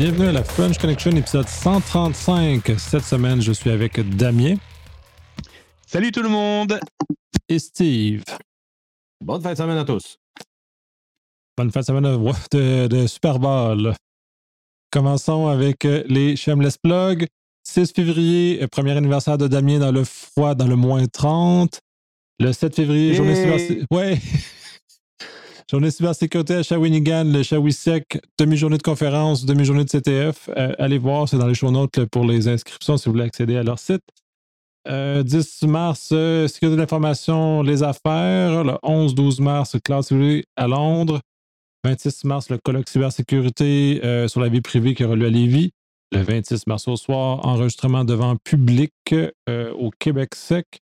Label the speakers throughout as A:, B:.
A: Bienvenue à la French Connection, épisode 135. Cette semaine, je suis avec Damien.
B: Salut tout le monde!
A: Et Steve.
C: Bonne fin de semaine à tous.
A: Bonne fin de semaine de, de Super Bowl. Commençons avec euh, les Shameless Plug. 6 février, euh, premier anniversaire de Damien dans le froid, dans le moins 30. Le 7 février, journée cybersécurité. Ouais! journée cybersécurité à Shawinigan, le Shawisec, demi-journée de conférence, demi-journée de CTF. Euh, allez voir, c'est dans les show notes pour les inscriptions si vous voulez accéder à leur site. 10 mars, sécurité de l'information, les affaires. Le 11-12 mars, classe à Londres. 26 mars, le colloque cybersécurité euh, sur la vie privée qui aura lieu à Lévis. Le 26 mars au soir, enregistrement devant public euh, au Québec sec.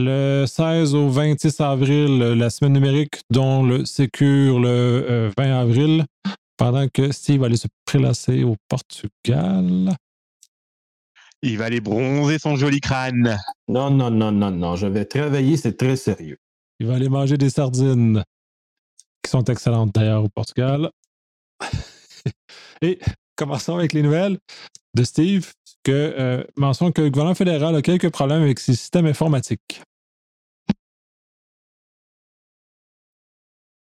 A: Le 16 au 26 avril, la semaine numérique, dont le Sécure le 20 euh, avril, pendant que Steve va aller se prélasser au Portugal.
B: Il va aller bronzer son joli crâne.
C: Non, non, non, non, non. Je vais travailler, c'est très sérieux.
A: Il va aller manger des sardines qui sont excellentes d'ailleurs au Portugal. Et commençons avec les nouvelles de Steve, que euh, que le gouvernement fédéral a quelques problèmes avec ses systèmes informatiques.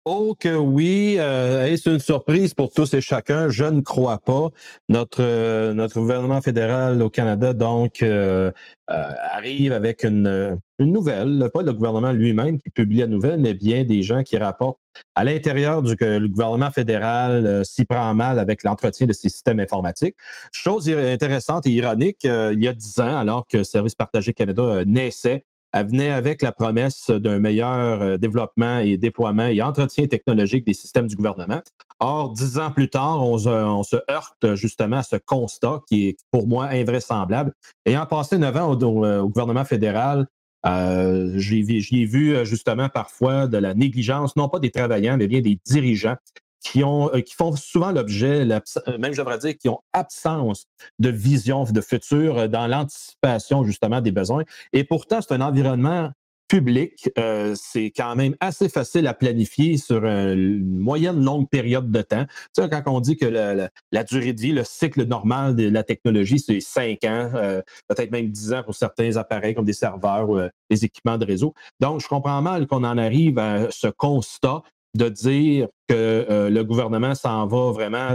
C: Oh que oui, euh, c'est une surprise pour tous et chacun. Je ne crois pas. Notre euh, gouvernement fédéral au Canada donc euh, arrive avec une nouvelle, pas le gouvernement lui-même qui publie la nouvelle, mais bien des gens qui rapportent à l'intérieur du gouvernement fédéral s'y prend mal avec l'entretien de ses systèmes informatiques. Chose intéressante et ironique, il y a dix ans, alors que Service Partagé Canada naissait, elle venait avec la promesse d'un meilleur euh, développement et déploiement et entretien technologique des systèmes du gouvernement. Or, dix ans plus tard, on se, heurte justement à ce constat qui est pour moi invraisemblable. Ayant passé neuf ans au, gouvernement fédéral, euh, j'y ai vu euh, justement parfois de la négligence, non pas des travailleurs, mais bien des dirigeants qui, ont, euh, qui font souvent l'objet, euh, même je devrais dire, qui ont absence de vision de futur dans l'anticipation justement des besoins. Et pourtant, c'est un environnement public. c'est quand même assez facile à planifier sur une moyenne longue période de temps. Tu sais, quand on dit que la, durée de vie, le cycle normal de la technologie, c'est cinq ans, peut-être même dix ans pour certains appareils comme des serveurs ou des équipements de réseau. Donc, je comprends mal qu'on en arrive à ce constat de dire que euh, le gouvernement s'en va vraiment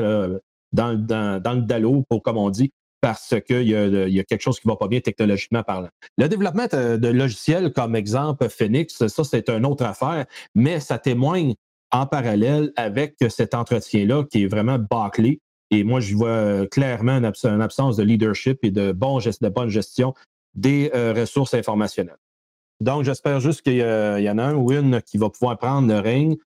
C: dans, dans, le dallo, pour, comme on dit, parce qu'il y, a, quelque chose qui ne va pas bien technologiquement parlant. Le développement de logiciels, comme exemple Phoenix, ça, c'est une autre affaire, mais ça témoigne en parallèle avec cet entretien-là qui est vraiment bâclé. Et moi, je vois clairement une, absence de leadership et de, bon, de bonne gestion des euh, ressources informationnelles. Donc, j'espère juste qu'il y, en a un ou une qui va pouvoir prendre le règne,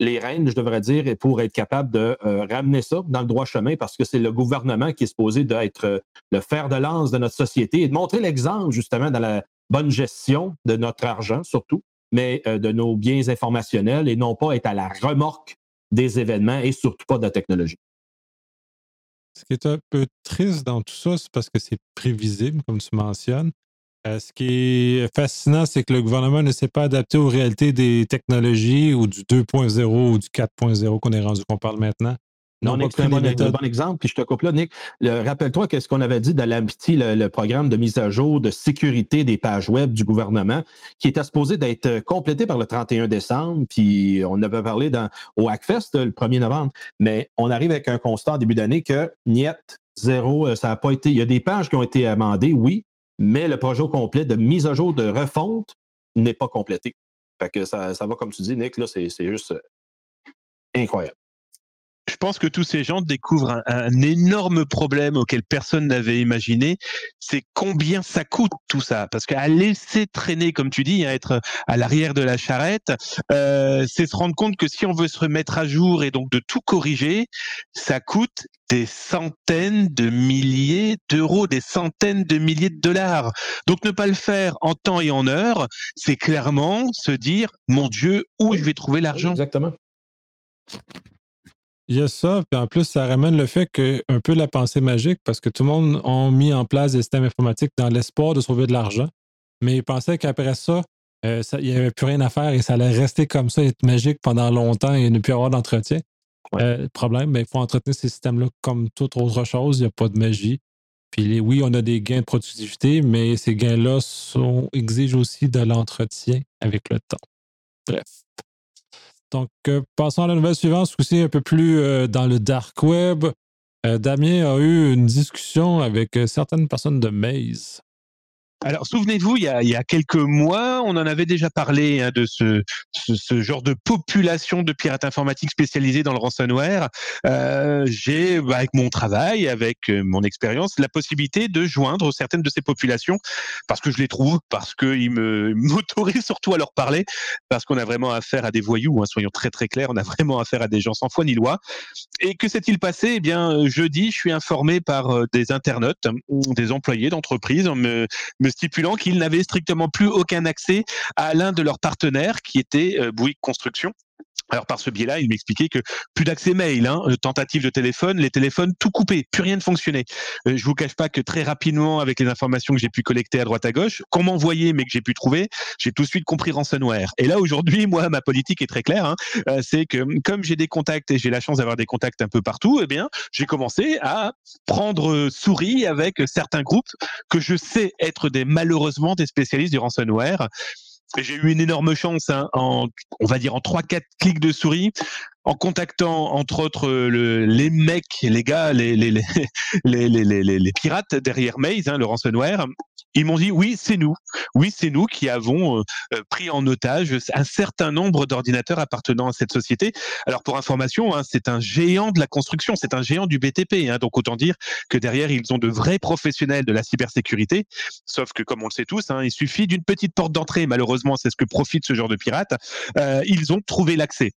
C: les règnes, je devrais dire, pour être capable de euh, ramener ça dans le droit chemin, parce que c'est le gouvernement qui est supposé d'être euh, le fer de lance de notre société et de montrer l'exemple, justement, dans la bonne gestion de notre argent, surtout, mais euh, de nos biens informationnels et non pas être à la remorque des événements et surtout pas de la technologie.
A: Ce qui est un peu triste dans tout ça, c'est parce que c'est prévisible, comme tu mentionnes. Euh, ce qui est fascinant, c'est que le gouvernement ne s'est pas adapté aux réalités des technologies ou du 2.0 ou du 4.0 qu'on est rendu qu'on parle maintenant.
C: Non, c'est un bon, exemple. Puis je te coupe là, Nick. Rappelle-toi qu'est-ce qu'on avait dit dans l'AMPTI, le, programme de mise à jour de sécurité des pages web du gouvernement, qui était supposé d'être euh, complété par le 31 décembre. Puis on avait parlé dans, au Hackfest le 1er novembre. Mais on arrive avec un constat en début d'année que niet, zéro, euh, ça n'a pas été. Il y a des pages qui ont été amendées, oui, mais le projet complet de mise à jour de refonte n'est pas complété. Fait que ça, ça va, comme tu dis, Nick, là, c'est juste euh, incroyable
B: je pense que tous ces gens découvrent un, énorme problème auquel personne n'avait imaginé. C'est combien ça coûte tout ça. Parce qu'à laisser traîner, comme tu dis, à être à l'arrière de la charrette, euh, c'est se rendre compte que si on veut se remettre à jour et donc de tout corriger, ça coûte des centaines de milliers d'euros, des centaines de milliers de dollars. Donc ne pas le faire en temps et en heure, c'est clairement se dire, mon Dieu, où je vais trouver l'argent?
C: Exactement.
A: Il y a ça, puis en plus, ça ramène le fait que un peu la pensée magique, parce que tout le monde a mis en place des systèmes informatiques dans l'espoir de sauver de l'argent, mais ils pensaient qu'après ça, euh, il n'y avait plus rien à faire et ça allait rester comme ça, être magique pendant longtemps et ne plus avoir d'entretien. Euh, problème, mais il faut entretenir ces systèmes-là comme toute autre chose. Il n'y a pas de magie. Puis oui, on a des gains de productivité, mais ces gains-là exigent aussi de l'entretien avec le temps. Bref. Donc, euh, passons à la nouvelle suivante, ce coup-ci un peu plus euh, dans le dark web. Euh, Damien a eu une discussion avec certaines personnes de Maze.
B: Alors, souvenez-vous, il, il, y a quelques mois, on en avait déjà parlé hein, de ce, ce, ce, genre de population de pirates informatiques spécialisés dans le ransomware. Euh, J'ai, bah, avec mon travail, avec euh, mon expérience, la possibilité de joindre certaines de ces populations parce que je les trouve, parce qu'ils m'autorisent surtout à leur parler, parce qu'on a vraiment affaire à des voyous, hein, soyons très très clairs, on a vraiment affaire à des gens sans foi ni loi. Et que s'est-il passé? Eh bien, jeudi, je suis informé par euh, des internautes, des employés d'entreprise, me, me stipulant qu'ils n'avaient strictement plus aucun accès à l'un de leurs partenaires qui était euh, Bouygues Construction. Alors par ce biais-là, il m'expliquait que plus d'accès mail, hein, euh, tentative de téléphone, les téléphones tout coupé, plus rien ne fonctionnait. Euh, je vous cache pas que très rapidement, avec les informations que j'ai pu collecter à droite à gauche, qu'on m'envoyait mais que j'ai pu trouver, j'ai tout de suite compris ransomware. Et là aujourd'hui, moi, ma politique est très claire, hein, euh, c'est que comme j'ai des contacts et j'ai la chance d'avoir des contacts un peu partout, eh bien, j'ai commencé à prendre euh, souris avec certains groupes que je sais être des malheureusement des spécialistes du ransomware j'ai eu une énorme chance, hein, en, on va dire en 3-4 clics de souris, en contactant entre autres le, les mecs, les gars, les, les, les, les pirates derrière Maze, hein, le ransomware. Ils m'ont dit oui, c'est nous. Oui, c'est nous qui avons euh, pris en otage un certain nombre d'ordinateurs appartenant à cette société. Alors pour information, hein, c'est un géant de la construction, c'est un géant du BTP. Hein, donc autant dire que derrière, ils ont de vrais professionnels de la cybersécurité. Sauf que comme on le sait tous, hein, il suffit d'une petite porte d'entrée. Malheureusement, c'est ce que profite ce genre de pirates. Euh, ils ont trouvé l'accès.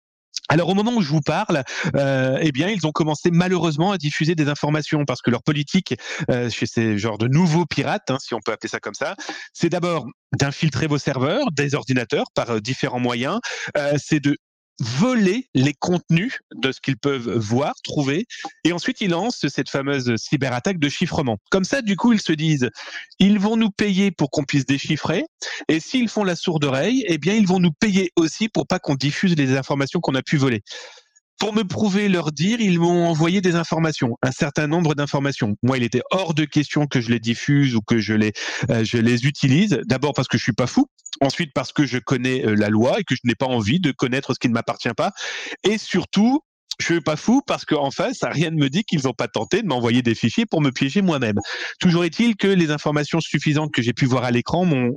B: Alors au moment où je vous parle, euh, eh bien ils ont commencé malheureusement à diffuser des informations parce que leur politique euh, chez ces genres de nouveaux pirates, hein, si on peut appeler ça comme ça, c'est d'abord d'infiltrer vos serveurs, des ordinateurs par euh, différents moyens, euh, c'est de voler les contenus de ce qu'ils peuvent voir, trouver, et ensuite ils lancent cette fameuse cyberattaque de chiffrement. Comme ça, du coup, ils se disent, ils vont nous payer pour qu'on puisse déchiffrer, et s'ils font la sourde oreille, eh bien, ils vont nous payer aussi pour pas qu'on diffuse les informations qu'on a pu voler pour me prouver leur dire, ils m'ont envoyé des informations, un certain nombre d'informations. Moi, il était hors de question que je les diffuse ou que je les, euh, utilise. D'abord parce que je suis pas fou. Ensuite parce que je connais euh, la loi et que je n'ai pas envie de connaître ce qui ne m'appartient pas. Et surtout je suis pas fou parce qu'en face, rien ne me dit qu'ils n'ont pas tenté de m'envoyer des fichiers pour me piéger moi-même. Toujours est-il que les informations suffisantes que j'ai pu voir à l'écran m'ont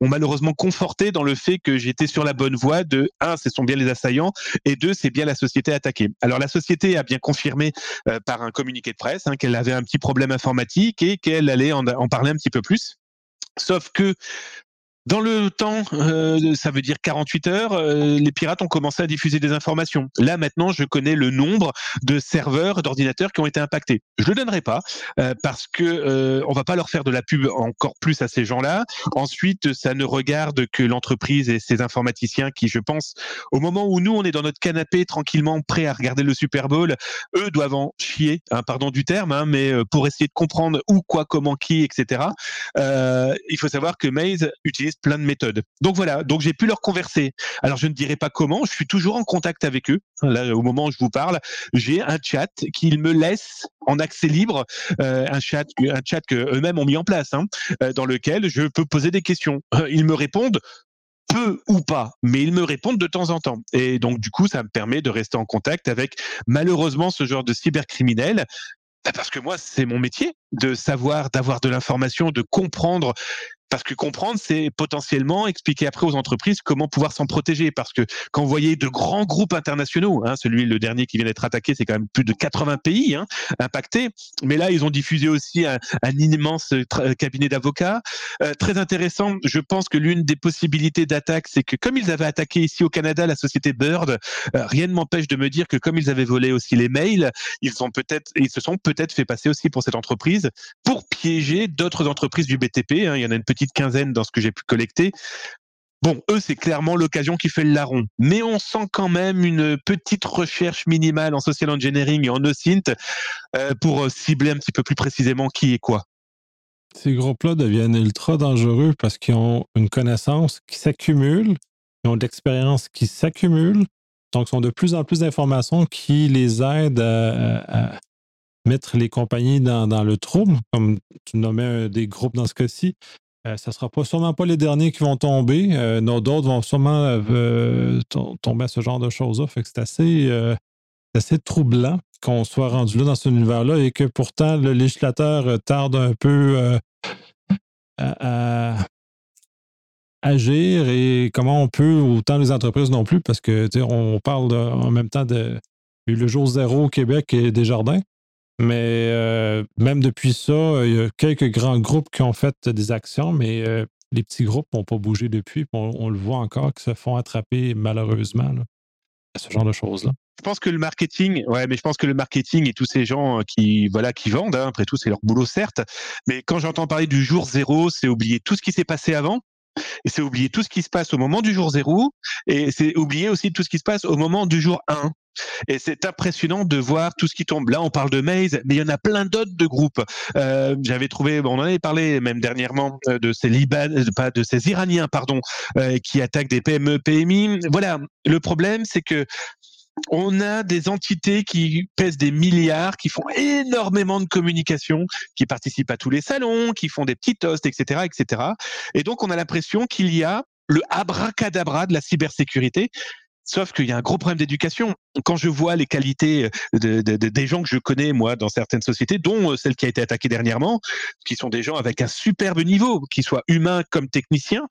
B: malheureusement conforté dans le fait que j'étais sur la bonne voie de un, ce sont bien les assaillants, et deux, c'est bien la société attaquée. Alors la société a bien confirmé euh, par un communiqué de presse hein, qu'elle avait un petit problème informatique et qu'elle allait en, en parler un petit peu plus. Sauf que dans le temps, euh, ça veut dire 48 heures, euh, les pirates ont commencé à diffuser des informations. Là maintenant, je connais le nombre de serveurs, d'ordinateurs qui ont été impactés. Je le donnerai pas euh, parce que euh, on va pas leur faire de la pub encore plus à ces gens-là. Ensuite, ça ne regarde que l'entreprise et ses informaticiens qui, je pense, au moment où nous on est dans notre canapé tranquillement prêts à regarder le Super Bowl, eux doivent en chier, hein, pardon du terme, hein, mais euh, pour essayer de comprendre où, quoi, comment, qui, etc. Euh, il faut savoir que Maze utilise plein de méthodes. Donc voilà, donc j'ai pu leur converser. Alors je ne dirai pas comment, je suis toujours en contact avec eux. Là, au moment où je vous parle, j'ai un chat qu'ils me laissent en accès libre, euh, un chat, un chat que eux-mêmes ont mis en place, hein, euh, dans lequel je peux poser des questions. Ils me répondent peu ou pas, mais ils me répondent de temps en temps. Et donc, du coup, ça me permet de rester en contact avec, malheureusement, ce genre de cybercriminels. Parce que moi, c'est mon métier de savoir, d'avoir de l'information, de comprendre parce que comprendre, c'est potentiellement expliquer après aux entreprises comment pouvoir s'en protéger. Parce que quand vous voyez de grands groupes internationaux, hein, celui le dernier qui vient d'être attaqué, c'est quand même plus de 80 pays hein, impactés. Mais là, ils ont diffusé aussi un, immense cabinet d'avocats. Euh, très intéressant. Je pense que l'une des possibilités d'attaque, c'est que comme ils avaient attaqué ici au Canada la société Bird, euh, rien ne m'empêche de me dire que comme ils avaient volé aussi les mails, ils peut-être, ils se sont peut-être fait passer aussi pour cette entreprise pour piéger d'autres entreprises du BTP. Hein. Il y en a une petite quinzaine dans ce que j'ai pu collecter. Bon, eux, c'est clairement l'occasion qui fait le larron. Mais on sent quand même une petite recherche minimale en social engineering et en OSINT euh, pour cibler un petit peu plus précisément qui est quoi.
A: Ces groupes-là deviennent ultra dangereux parce qu'ils ont une connaissance qui s'accumule, ils ont de l'expérience qui s'accumule, Donc, ce sont de plus en plus d'informations qui les aident à, mettre les compagnies dans, le trouble, comme tu nommais des groupes dans ce cas-ci. Euh, ça ne sera sûrement pas les derniers qui vont tomber. Euh, d'autres vont sûrement euh, tomber à ce genre de choses-là. Fait que c'est assez, assez troublant qu'on soit rendu là dans cet univers-là et que pourtant le législateur tarde un peu à, agir et comment on peut, autant les entreprises non plus, parce que on parle en même temps de le jour zéro au Québec et des jardins. Mais euh, même depuis ça, il y a quelques grands groupes qui ont fait des actions, mais euh, les petits groupes n'ont pas bougé depuis. On, le voit encore, qui se font attraper malheureusement à ce genre de choses-là.
B: Je pense que le marketing, ouais, mais je pense que le marketing et tous ces gens euh, qui, voilà, qui vendent, hein, après tout, c'est leur boulot, certes. Mais quand j'entends parler du jour zéro, c'est oublier tout ce qui s'est passé avant et c'est oublier tout ce qui se passe au moment du jour zéro, et c'est oublier aussi tout ce qui se passe au moment du jour 1. Et c'est impressionnant de voir tout ce qui tombe. Là, on parle de Maze, mais il y en a plein d'autres de groupes. Euh, J'avais trouvé, on en avait parlé même dernièrement euh, de ces Liban, euh, pas de ces Iraniens, pardon, qui attaquent des PME, PMI. Voilà. Le problème, c'est que on a des entités qui pèsent des milliards, qui font énormément de communication, qui participent à tous les salons, qui font des petits toasts, etc., etc. Et donc, on a l'impression qu'il y a le abracadabra de la cybersécurité. Sauf qu'il y a un gros problème d'éducation. Quand je vois les qualités des gens que je connais, moi, dans certaines sociétés, dont celle qui a été attaquée dernièrement, qui sont des gens avec un superbe niveau, qu'ils soient humains comme techniciens,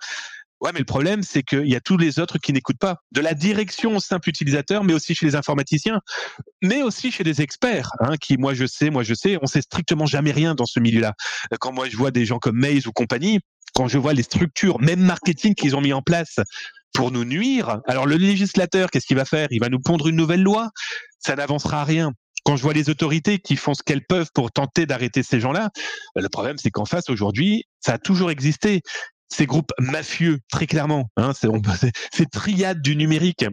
B: Ouais, mais le problème, c'est qu'il y a tous les autres qui n'écoutent pas. De la direction au simple utilisateur, mais aussi chez les informaticiens, mais aussi chez des experts, hein, qui, moi, je sais, moi, je sais, on sait strictement jamais rien dans ce milieu-là. Quand moi, je vois des gens comme Maze ou compagnie, quand je vois les structures, même marketing qu'ils ont mis en place pour nous nuire, alors le législateur, qu'est-ce qu'il va faire? Il va nous pondre une nouvelle loi Ça n'avancera à rien quand je vois les autorités qui font ce qu'elles peuvent pour tenter d'arrêter ces gens-là, le problème c'est qu'en face aujourd'hui, ça a toujours existé ces groupes mafieux, très clairement, hein, ces triades du numérique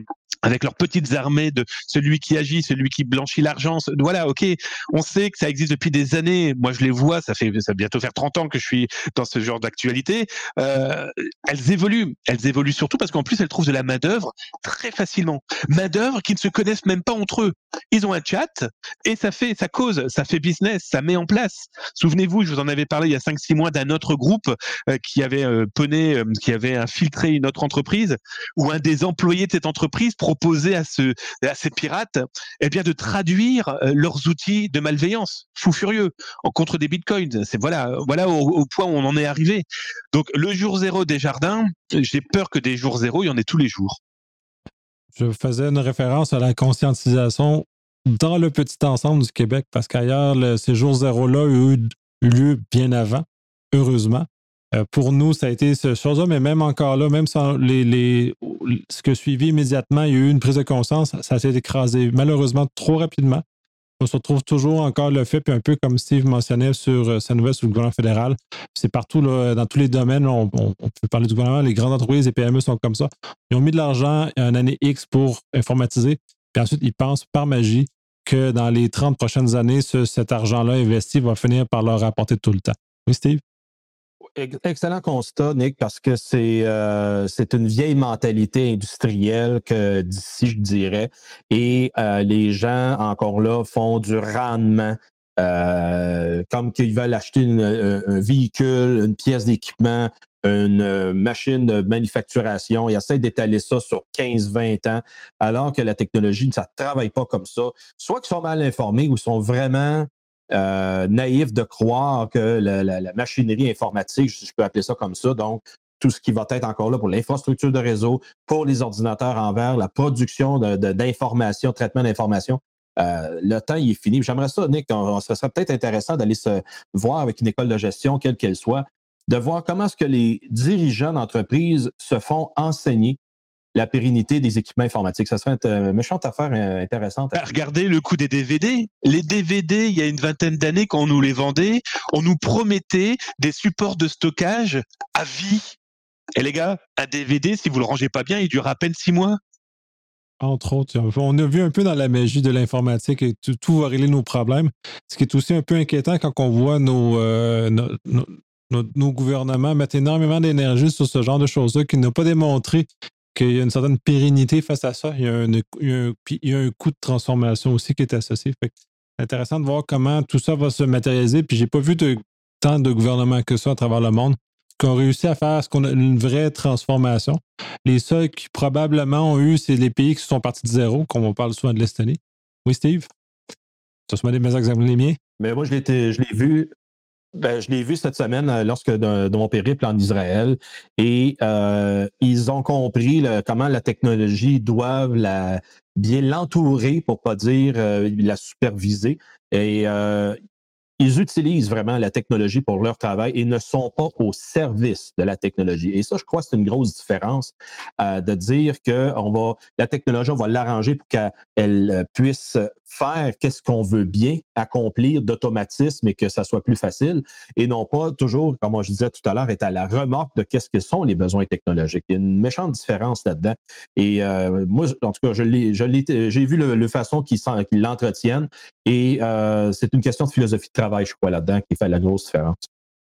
B: avec leurs petites armées de celui qui agit, celui qui blanchit l'argent. Voilà, ok, on sait que ça existe depuis des années. Moi, je les vois, ça fait ça bientôt faire 30 ans que je suis dans ce genre d'actualité. Euh, elles évoluent. Elles évoluent surtout parce qu'en plus, elles trouvent de la main-d'œuvre très facilement. Main-d'œuvre qui ne se connaissent même pas entre eux. Ils ont un chat et ça fait, ça cause, ça fait business, ça met en place. Souvenez-vous, je vous en avais parlé il y a 5-6 mois d'un autre groupe euh, qui avait euh, euh, qui avait infiltré une autre entreprise où un des employés de cette entreprise proposer à, ce, à ces pirates eh bien, de traduire euh, leurs outils de malveillance, fou furieux, en contre des bitcoins. C'est voilà, voilà au, point où on en est arrivé. Donc le jour zéro des jardins, j'ai peur que des jours zéro, il y en ait tous les jours.
A: Je faisais une référence à la conscientisation dans le petit ensemble du Québec, parce qu'ailleurs, ces jours zéro-là ont eu lieu bien avant, heureusement. Euh, pour nous, ça a été ce chose-là, mais même encore là, même sans les, ce que suivi immédiatement, il y a eu une prise de conscience, ça s'est écrasé malheureusement trop rapidement. On se retrouve toujours encore le fait, puis un peu comme Steve mentionnait sur euh, sa nouvelle sur le gouvernement fédéral, c'est partout, dans tous les domaines, on, peut parler du gouvernement, les grandes entreprises, les PME sont comme ça. Ils ont mis de l'argent une année X pour informatiser, puis ensuite ils pensent par magie que dans les 30 prochaines années, cet argent-là investi va finir par leur rapporter tout le temps. Oui, Steve?
C: Excellent constat, Nick, parce que c'est euh, c'est une vieille mentalité industrielle que d'ici, je dirais. Et euh, les gens, encore là, font du rendement. Euh, comme qu'ils veulent acheter un véhicule, une pièce d'équipement, une machine de manufacturation. Ils essaient d'étaler ça sur 15-20 ans, alors que la technologie, ça ne travaille pas comme ça. Soit qu'ils sont mal informés ou sont vraiment naïf de croire que la, machinerie informatique, je peux appeler ça comme ça, donc tout ce qui va être encore là pour l'infrastructure de réseau, pour les ordinateurs envers, la production d'informations, traitement d'informations. Euh, le temps, est fini. J'aimerais ça, Nick, on, ce serait peut-être intéressant d'aller se voir avec une école de gestion, quelle qu'elle soit, de voir comment est-ce que les dirigeants d'entreprise se font enseigner la pérennité des équipements informatiques. Ça serait une méchante affaire euh, intéressante.
B: Bah, regardez le coût des DVD. Les DVD, il y a une vingtaine d'années, quand on nous les vendait, on nous promettait des supports de stockage à vie. Et les gars, un DVD, si vous le rangez pas bien, il dure à peine six mois.
A: Entre autres, on a vu un peu dans la magie de l'informatique et tout, va régler nos problèmes. Ce qui est aussi un peu inquiétant quand on voit nos, euh, nos, gouvernements mettre énormément d'énergie sur ce genre de choses-là qui n'ont pas démontré qu'il y a une certaine pérennité face à ça. Il y a un, il y a un, coût de transformation aussi qui est associé. c'est intéressant de voir comment tout ça va se matérialiser. Puis j'ai pas vu tant de gouvernements que ça à travers le monde qui ont réussi à faire ce qu'on a une vraie transformation. Les seuls qui probablement ont eu, c'est les pays qui sont partis de zéro, comme on parle souvent de l'Estonie. Oui, Steve? Tu as des exemples les miens?
C: Mais moi, je l'ai vu ben, je l'ai vu cette semaine euh, lorsque de, mon périple en Israël et euh, ils ont compris comment la technologie doit la, bien l'entourer pour pas dire euh, la superviser. Et ils utilisent vraiment la technologie pour leur travail et ne sont pas au service de la technologie. Et ça, je crois c'est une grosse différence de dire que on va, la technologie, on va l'arranger pour qu'elle puisse faire qu'est-ce qu'on veut bien accomplir d'automatisme et que ça soit plus facile et non pas toujours, comme je disais tout à l'heure, être à la remorque de qu'est-ce que sont les besoins technologiques. Il y a une méchante différence là-dedans. Et euh, moi, en tout cas, je j'ai vu le, façon qu'ils, l'entretiennent et euh, c'est une question de philosophie de travail, je crois, là-dedans qui fait la grosse différence.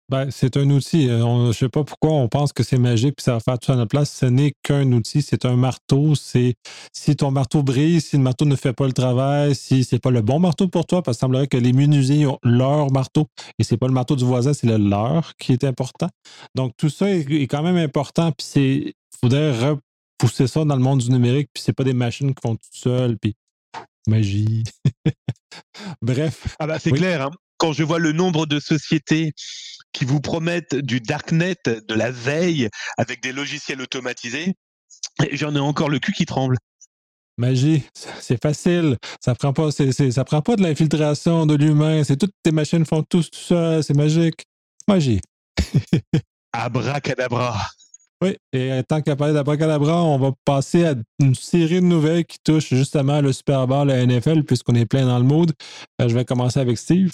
A: Ben, c'est un outil. Euh, je ne sais pas pourquoi on pense que c'est magique puis ça va faire tout à notre place. Ce n'est qu'un outil, c'est un marteau. C'est si ton marteau brise, si le marteau ne fait pas le travail, si c'est pas le bon marteau pour toi, parce qu'il semblerait que les menuisiers ont leur marteau et c'est pas le marteau du voisin, c'est le leur qui est important. Donc tout ça est, quand même important. Puis c'est faudrait repousser ça dans le monde du numérique. Puis c'est pas des machines qui font tout seul. Puis magie. Bref.
B: Ah bah c'est clair. Hein. Quand je vois le nombre de sociétés qui vous promettent du darknet, de la veille, avec des logiciels automatisés, j'en ai encore le cul qui tremble.
A: Magie, c'est facile. Ça prend pas, ça prend pas de l'infiltration de l'humain. C'est toutes tes machines font tout, tout ça. C'est magique. Magie.
B: Abracadabra.
A: Oui, et tant qu'à parler d'abracadabra, on va passer à une série de nouvelles qui touchent justement le Super Bowl, la NFL, puisqu'on est plein dans le mood. Euh, je vais commencer avec Steve.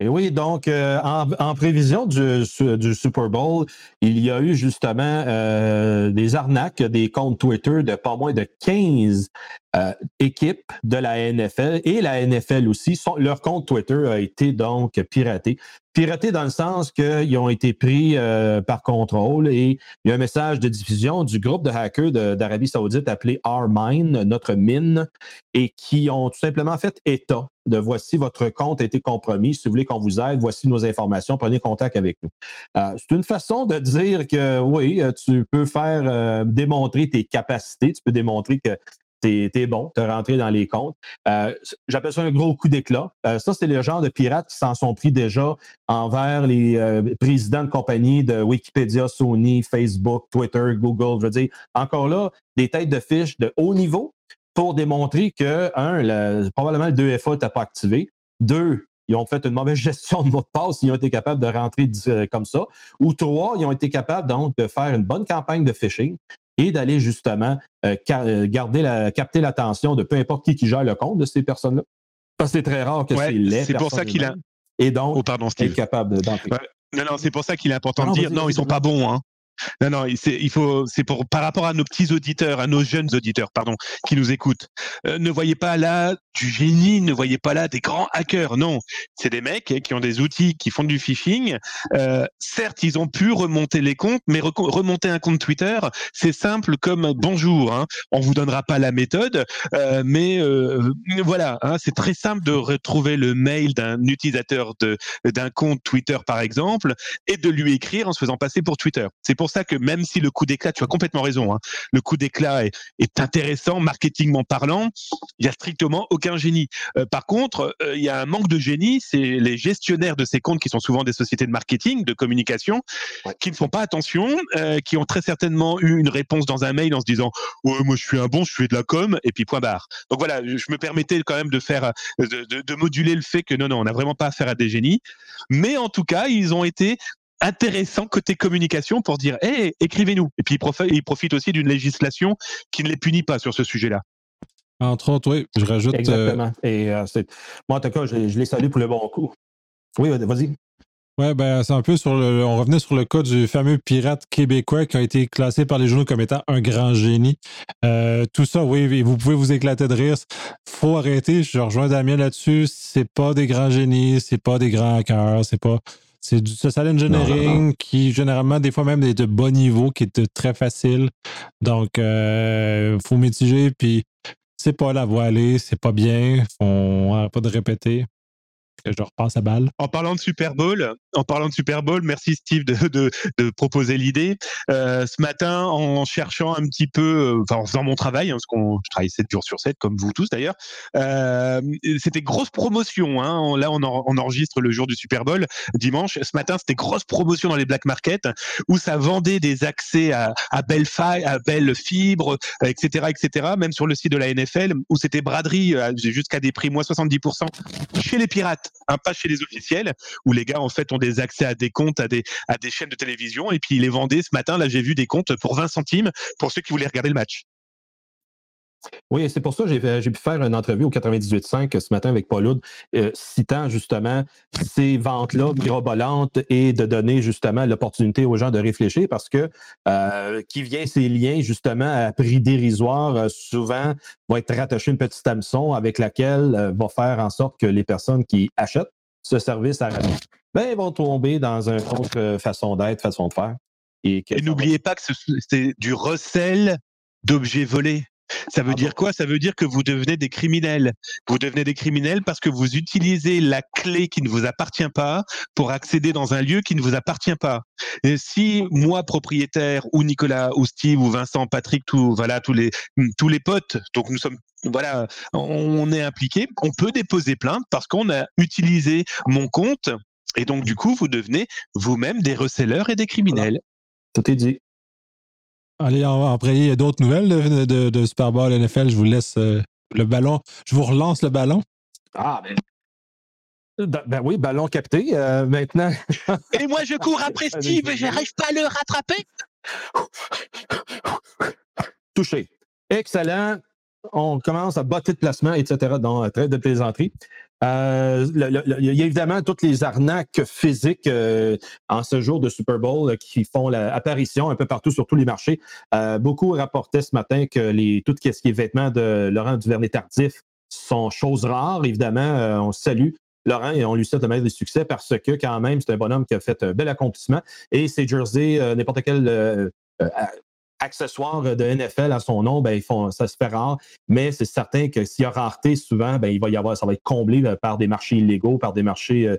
C: Et oui, donc euh, en, prévision du, du, Super Bowl, il y a eu justement euh, des arnaques, des comptes Twitter de pas moins de 15 euh, équipes de la NFL et la NFL aussi. leur compte Twitter a été donc piraté. Piraté dans le sens qu'ils ont été pris euh, par contrôle et il y a un message de diffusion du groupe de hackers d'Arabie Saoudite appelé Armine, notre mine, et qui ont tout simplement fait état de voici votre compte a été compromis. Si vous voulez qu'on vous aide, voici nos informations. Prenez contact avec nous. Euh, c'est une façon de dire que oui, tu peux faire démontrer tes capacités, tu peux démontrer que t'es es bon, t'es rentré dans les comptes. Euh, j'appelle ça un gros coup d'éclat. Euh, ça, c'est le genre de pirates qui s'en sont pris déjà envers les euh, présidents de compagnies de Wikipédia, Sony, Facebook, Twitter, Google. Je veux dire, encore là, des têtes de fiches de haut niveau pour démontrer que, un, probablement le 2FA n'était pas activé. Deux, ils ont fait une mauvaise gestion de mot de passe, ils ont été capables de rentrer comme ça. Ou trois, ils ont été capables donc de faire une bonne campagne de phishing et d'aller justement euh, euh, garder la, capter l'attention de peu importe qui qui gère le compte de ces personnes-là. Parce que c'est très rare que c'est les
B: C'est pour ça qu'il a.
C: Et donc,
B: oh, pardon, Steve.
C: être capable d'entrer.
B: Non, non, c'est pour ça qu'il est important de dire non, ils sont pas bons. Hein. Non, non, il faut, c'est pour par rapport à nos petits auditeurs, à nos jeunes auditeurs, pardon, qui nous écoutent. Euh, ne voyez pas là du génie, ne voyez pas là des grands hackers. Non, c'est des mecs qui ont des outils, qui font du phishing. Euh, certes, ils ont pu remonter les comptes, mais remonter un compte Twitter, c'est simple comme bonjour. Hein. On vous donnera pas la méthode, euh, mais voilà, hein, c'est très simple de retrouver le mail d'un utilisateur d'un compte Twitter par exemple et de lui écrire en se faisant passer pour Twitter. C'est pour ça que même si le coup d'éclat, tu as complètement raison, hein, le coup d'éclat est, est intéressant marketingment parlant, il y a strictement aucun génie. Euh, par contre, euh, il y a un manque de génie, c'est les gestionnaires de ces comptes qui sont souvent des sociétés de marketing, de communication, qui ne font pas attention, euh, qui ont très certainement eu une réponse dans un mail en se disant ouais moi je suis un bon, je fais de la com et puis point barre. Donc voilà, je me permettais quand même de faire de, moduler le fait que non non on n'a vraiment pas affaire à des génies, mais en tout cas ils ont été intéressants côté communication pour dire hé, écrivez-nous. Et puis ils profitent aussi d'une législation qui ne les punit pas sur ce sujet-là.
A: Entre autres, oui, je rajoute.
C: Euh, Exactement. Et euh, moi, en tout cas, je, je les salue pour le bon coup. Oui, vas-y.
A: Oui, ben, c'est un peu sur le. On revenait sur le cas du fameux pirate québécois qui a été classé par les journaux comme étant un grand génie. Euh, tout ça, oui, vous pouvez vous éclater de rire. Faut arrêter. Je rejoins Damien là-dessus. C'est pas des grands génies, c'est pas des grands hackers, c'est pas. C'est du social engineering qui, généralement, des fois même, est de bon niveau, qui est très facile. Donc, il euh, faut mitiger, puis c'est pas la voie aller, c'est pas bien, on pas de répéter je repasse à balle.
B: En parlant de Super Bowl, en parlant de Super Bowl, merci Steve de, proposer l'idée. Euh, ce matin, en cherchant un petit peu, euh, en faisant mon travail, hein, parce qu'on je travaille 7 jours sur 7, comme vous tous d'ailleurs, euh, c'était grosse promotion. Hein. Là, on, enregistre le jour du Super Bowl, dimanche. Ce matin, c'était grosse promotion dans les black markets, où ça vendait des accès à, à belle à belle fibre, etc., etc. Même sur le site de la NFL, où c'était braderie jusqu'à des prix moins 70% chez les pirates, hein, pas chez les officiels, où les gars en fait ont des accès à des comptes, à des, à des chaînes de télévision, et puis ils les vendaient ce matin. Là, j'ai vu des comptes pour 20 centimes pour ceux qui voulaient regarder le match.
C: Oui, c'est pour ça que j'ai pu faire une entrevue au 98.5 ce matin avec Paul Hood, euh, citant justement ces ventes-là mirobolantes et de donner justement l'opportunité aux gens de réfléchir parce que euh, qui vient ces liens justement à prix dérisoire, euh, souvent va être rattaché une petite hameçon avec laquelle va faire en sorte que les personnes qui achètent ce service à ben, vont tomber dans un autre façon d'être, façon de faire.
B: Et, n'oubliez pas que c'est du recel d'objets volés. Ça veut ah dire quoi? Ça veut dire que vous devenez des criminels. Vous devenez des criminels parce que vous utilisez la clé qui ne vous appartient pas pour accéder dans un lieu qui ne vous appartient pas. Et si moi propriétaire ou Nicolas ou Steve ou Vincent, Patrick, tout voilà tous les tous les potes, donc nous sommes voilà, on est impliqué, on peut déposer plainte parce qu'on a utilisé mon compte et donc du coup vous devenez vous-même des receleurs et des criminels.
C: Tout est dit.
A: Allez, après, il y a d'autres nouvelles de, de, Super Bowl NFL. Je vous laisse euh, le ballon. Je vous relance le ballon.
C: Ah, ben. Ben, ben oui, ballon capté. Euh, maintenant.
B: et moi, je cours après Steve et j'arrive pas à le rattraper.
C: Touché. Excellent. On commence à botter de placement, etc. dans très de plaisanterie. Euh, il y a évidemment toutes les arnaques physiques euh, en ce jour de Super Bowl euh, qui font l'apparition un peu partout sur tous les marchés. beaucoup rapportaient ce matin que les, tout ce qui est vêtements de Laurent Duvernay-Tardif sont choses rares. Évidemment, on salue Laurent et on lui souhaite le meilleur des succès parce que quand même, c'est un bonhomme qui a fait un bel accomplissement. Et ces jerseys, n'importe quel accessoires de NFL à son nom, ben, ils font, ça se fait rare, mais c'est certain que s'il y a rareté, souvent, ben, il va y avoir, ça va être comblé par des marchés illégaux, par des marchés euh,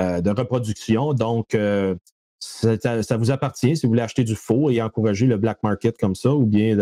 C: euh, de reproduction. Donc, euh, ça, vous appartient si vous voulez acheter du faux et encourager le black market comme ça, ou bien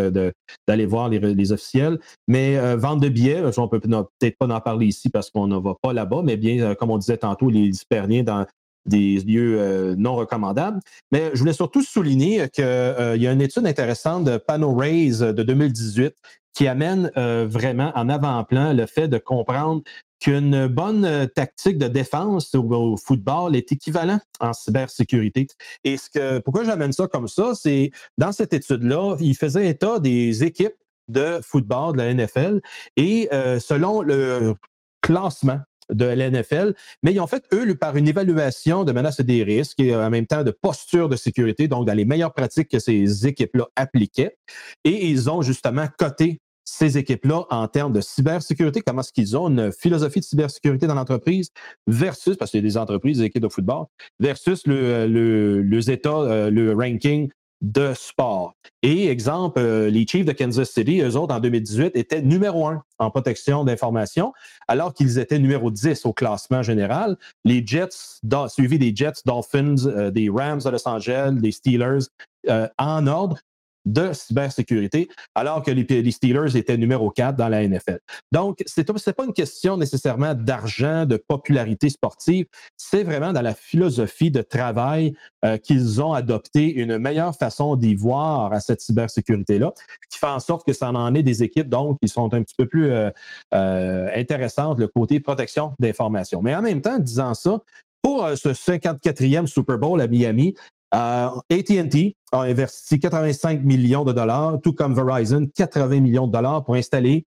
C: d'aller voir les, officiels. Mais vente de billets, on peut peut-être pas en parler ici parce qu'on ne va pas là-bas, mais bien, comme on disait tantôt, les hyperniens dans des lieux euh, non recommandables. Mais je voulais surtout souligner qu'il euh, y a une étude intéressante de Pano Raise de 2018 qui amène euh, vraiment en avant-plan le fait de comprendre qu'une bonne tactique de défense au, football est équivalent en cybersécurité. Et ce que, pourquoi j'amène ça comme ça, c'est dans cette étude-là, il faisait état des équipes de football de la NFL et selon le classement de l'NFL, mais ils ont fait, eux, par une évaluation de menaces et des risques et en même temps de posture de sécurité, donc dans les meilleures pratiques que ces équipes-là appliquaient. Et ils ont justement coté ces équipes-là en termes de cybersécurité, comment est-ce qu'ils ont une philosophie de cybersécurité dans l'entreprise versus, parce qu'il y a des entreprises, des équipes de football, versus le, le, les États, euh, le ranking de sport. Et exemple, euh, les Chiefs de Kansas City, eux autres, en 2018, étaient numéro un en protection d'information, alors qu'ils étaient numéro 10 au classement général. Les Jets, suivis des Jets, Dolphins, euh, des Rams de Los Angeles, des Steelers, euh, en ordre de cybersécurité, alors que les, Steelers étaient numéro 4 dans la NFL. Donc, ce n'est pas une question nécessairement d'argent, de popularité sportive, c'est vraiment dans la philosophie de travail euh, qu'ils ont adopté une meilleure façon d'y voir à cette cybersécurité-là, qui fait en sorte que ça en est des équipes, donc, qui sont un petit peu plus euh, euh, intéressantes, le côté protection d'information. Mais en même temps, disant ça, pour ce 54e Super Bowl à Miami, euh, ATT a investi 85 millions de dollars, tout comme Verizon, 80 millions de dollars pour installer,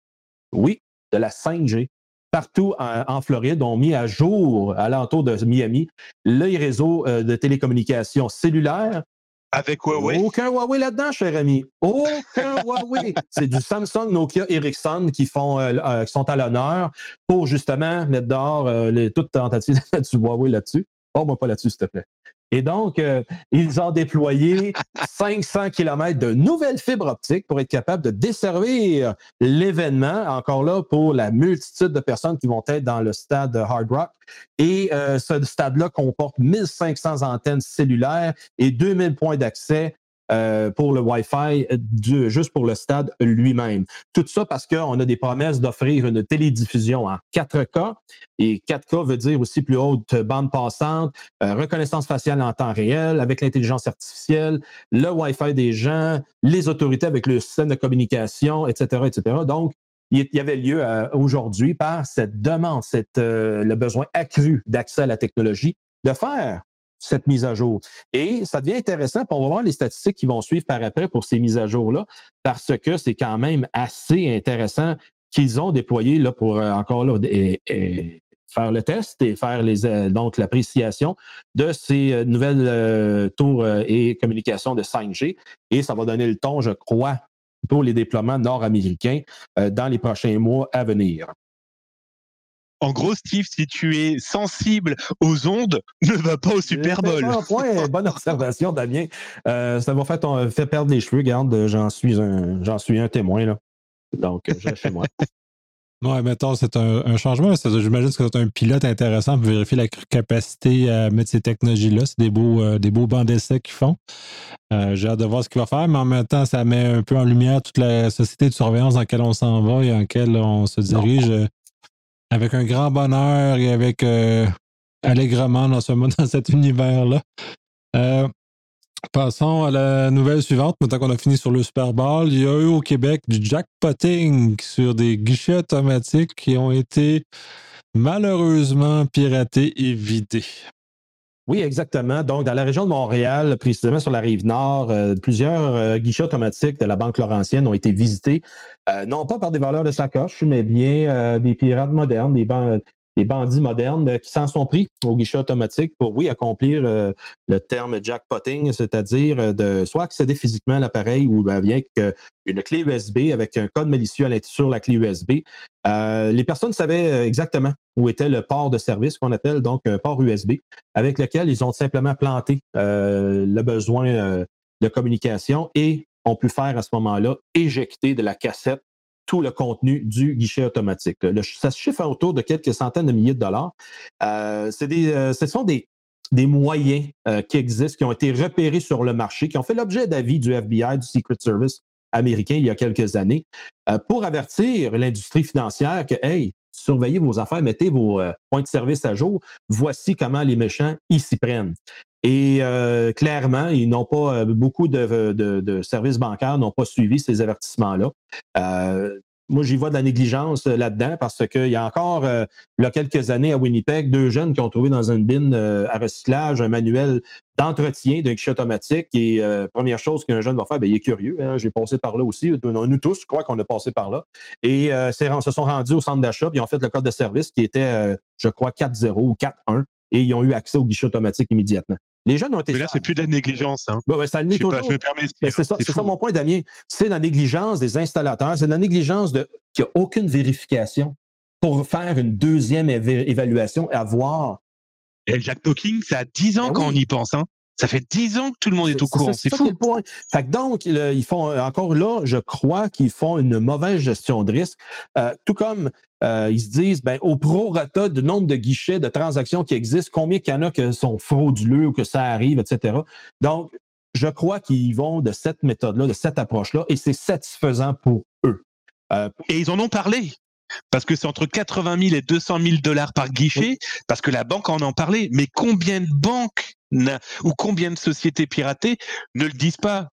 C: oui, de la 5G partout en, Floride, ont mis à jour, à l'entour de Miami, le réseau euh, de télécommunications cellulaires.
B: Avec Huawei.
C: Aucun Huawei là-dedans, cher ami. Aucun Huawei. C'est du Samsung, Nokia, Ericsson qui, font, euh, qui sont à l'honneur pour justement mettre dehors les, toute tentative du Huawei là-dessus. Oh, moi pas là-dessus, s'il te plaît. Et donc, euh, ils ont déployé 500 km de nouvelles fibres optiques pour être capables de desservir l'événement, encore là, pour la multitude de personnes qui vont être dans le stade Hard Rock. Et euh, ce stade-là comporte 1500 antennes cellulaires et 2000 points d'accès euh, pour le Wi-Fi juste pour le stade lui-même. Tout ça parce qu'on a des promesses d'offrir une télédiffusion en 4K. Et 4K veut dire aussi plus haute bande passante, euh, reconnaissance faciale en temps réel avec l'intelligence artificielle, le Wi-Fi des gens, les autorités avec le système de communication, etc., etc. Donc, il y avait lieu euh, aujourd'hui par cette demande, cette, le besoin accru d'accès à la technologie, de faire cette mise à jour. Et ça devient intéressant, pour on va voir les statistiques qui vont suivre par après pour ces mises à jour-là, parce que c'est quand même assez intéressant qu'ils ont déployé là, pour euh, encore faire le test et faire les, euh, donc l'appréciation de ces euh, nouvelles tours et communications de 5G. Et ça va donner le ton, je crois, pour les déploiements nord-américains dans les prochains mois à venir.
B: En gros, Steve, si tu es sensible aux ondes, ne va pas au Super Bowl.
C: point, bonne observation, Damien. Euh, ça m'a fait, fait, perdre les cheveux, garde, j'en suis un, j'en suis un témoin, là. Donc, euh, j'ai chez moi.
A: Ouais, mettons, c'est un, changement. J'imagine que c'est un pilote intéressant pour vérifier la capacité à mettre ces technologies-là. C'est des beaux, euh, des beaux bancs d'essai qu'ils font. j'ai hâte de voir ce qu'il va faire, mais en même temps, ça met un peu en lumière toute la société de surveillance dans laquelle on s'en va et dans laquelle on se dirige avec un grand bonheur et avec euh, allègrement dans, ce, dans cet univers-là. Euh, passons à la nouvelle suivante. Maintenant qu'on a fini sur le Super Bowl, il y a eu au Québec du jackpotting sur des guichets automatiques qui ont été malheureusement piratés et vidés.
C: Oui, exactement. Donc, dans la région de Montréal, précisément sur la rive nord, euh, plusieurs euh, guichets automatiques de la Banque Laurentienne ont été visités, euh, non pas par des valeurs de sacoche, mais bien des pirates modernes, des, des bandits modernes euh, qui s'en sont pris au guichet automatique pour, oui, accomplir euh, le terme jackpotting, c'est-à-dire euh, de soit accéder physiquement à l'appareil ou avec une clé USB avec un code malicieux sur la clé USB. les personnes savaient exactement où était le port de service qu'on appelle donc un port USB, avec lequel ils ont simplement planté le besoin de communication et ont pu faire à ce moment-là éjecter de la cassette le contenu du guichet automatique. ça se chiffre autour de quelques centaines de milliers de dollars. Euh, euh, ce sont des, des moyens euh, qui existent, qui ont été repérés sur le marché, qui ont fait l'objet d'avis du FBI, du Secret Service américain il y a quelques années, pour avertir l'industrie financière que, hey, surveillez vos affaires, mettez vos points de service à jour, voici comment les méchants y s'y prennent. Et clairement, ils n'ont pas beaucoup de, services bancaires n'ont pas suivi ces avertissements-là. moi, j'y vois de la négligence là-dedans parce qu'il y a encore, il y a quelques années à Winnipeg, deux jeunes qui ont trouvé dans une bin à recyclage un manuel d'entretien d'un guichet automatique. Et première chose qu'un jeune va faire, bien, il est curieux. Hein, J'ai passé par là aussi. Nous tous, je crois qu'on a passé par là. Et se sont rendus au centre d'achat, ils ont fait le code de service qui était, je crois, 4.0 ou 4.1 et ils ont eu accès au guichet automatique immédiatement. Les jeunes ont été.
B: Mais là, c'est plus de la négligence. Hein.
C: ça je, toujours. je me permets. C'est ça, ça, mon point, Damien. C'est la négligence des installateurs, c'est la négligence de qu'il n'y a aucune vérification pour faire une deuxième évaluation et avoir.
B: Et Jack Talking, ça a 10 ans ben quand on y pense. Hein. Ça fait dix ans que tout le monde est, au courant. C'est fou.
C: Point. Fait que donc, ils font euh, encore là, je crois qu'ils font une mauvaise gestion de risque. Euh, tout comme euh, ils se disent, ben, au prorata du nombre de guichets, de transactions qui existent, combien qu'il y en a qui sont frauduleux ou que ça arrive, etc. Donc, je crois qu'ils vont de cette méthode-là, de cette approche-là, et c'est satisfaisant pour eux.
B: et ils en ont parlé parce que c'est entre 80 000 et 200 000 dollars par guichet, parce que la banque en a parlé. Mais combien de banques ou combien de sociétés piratées ne le disent pas?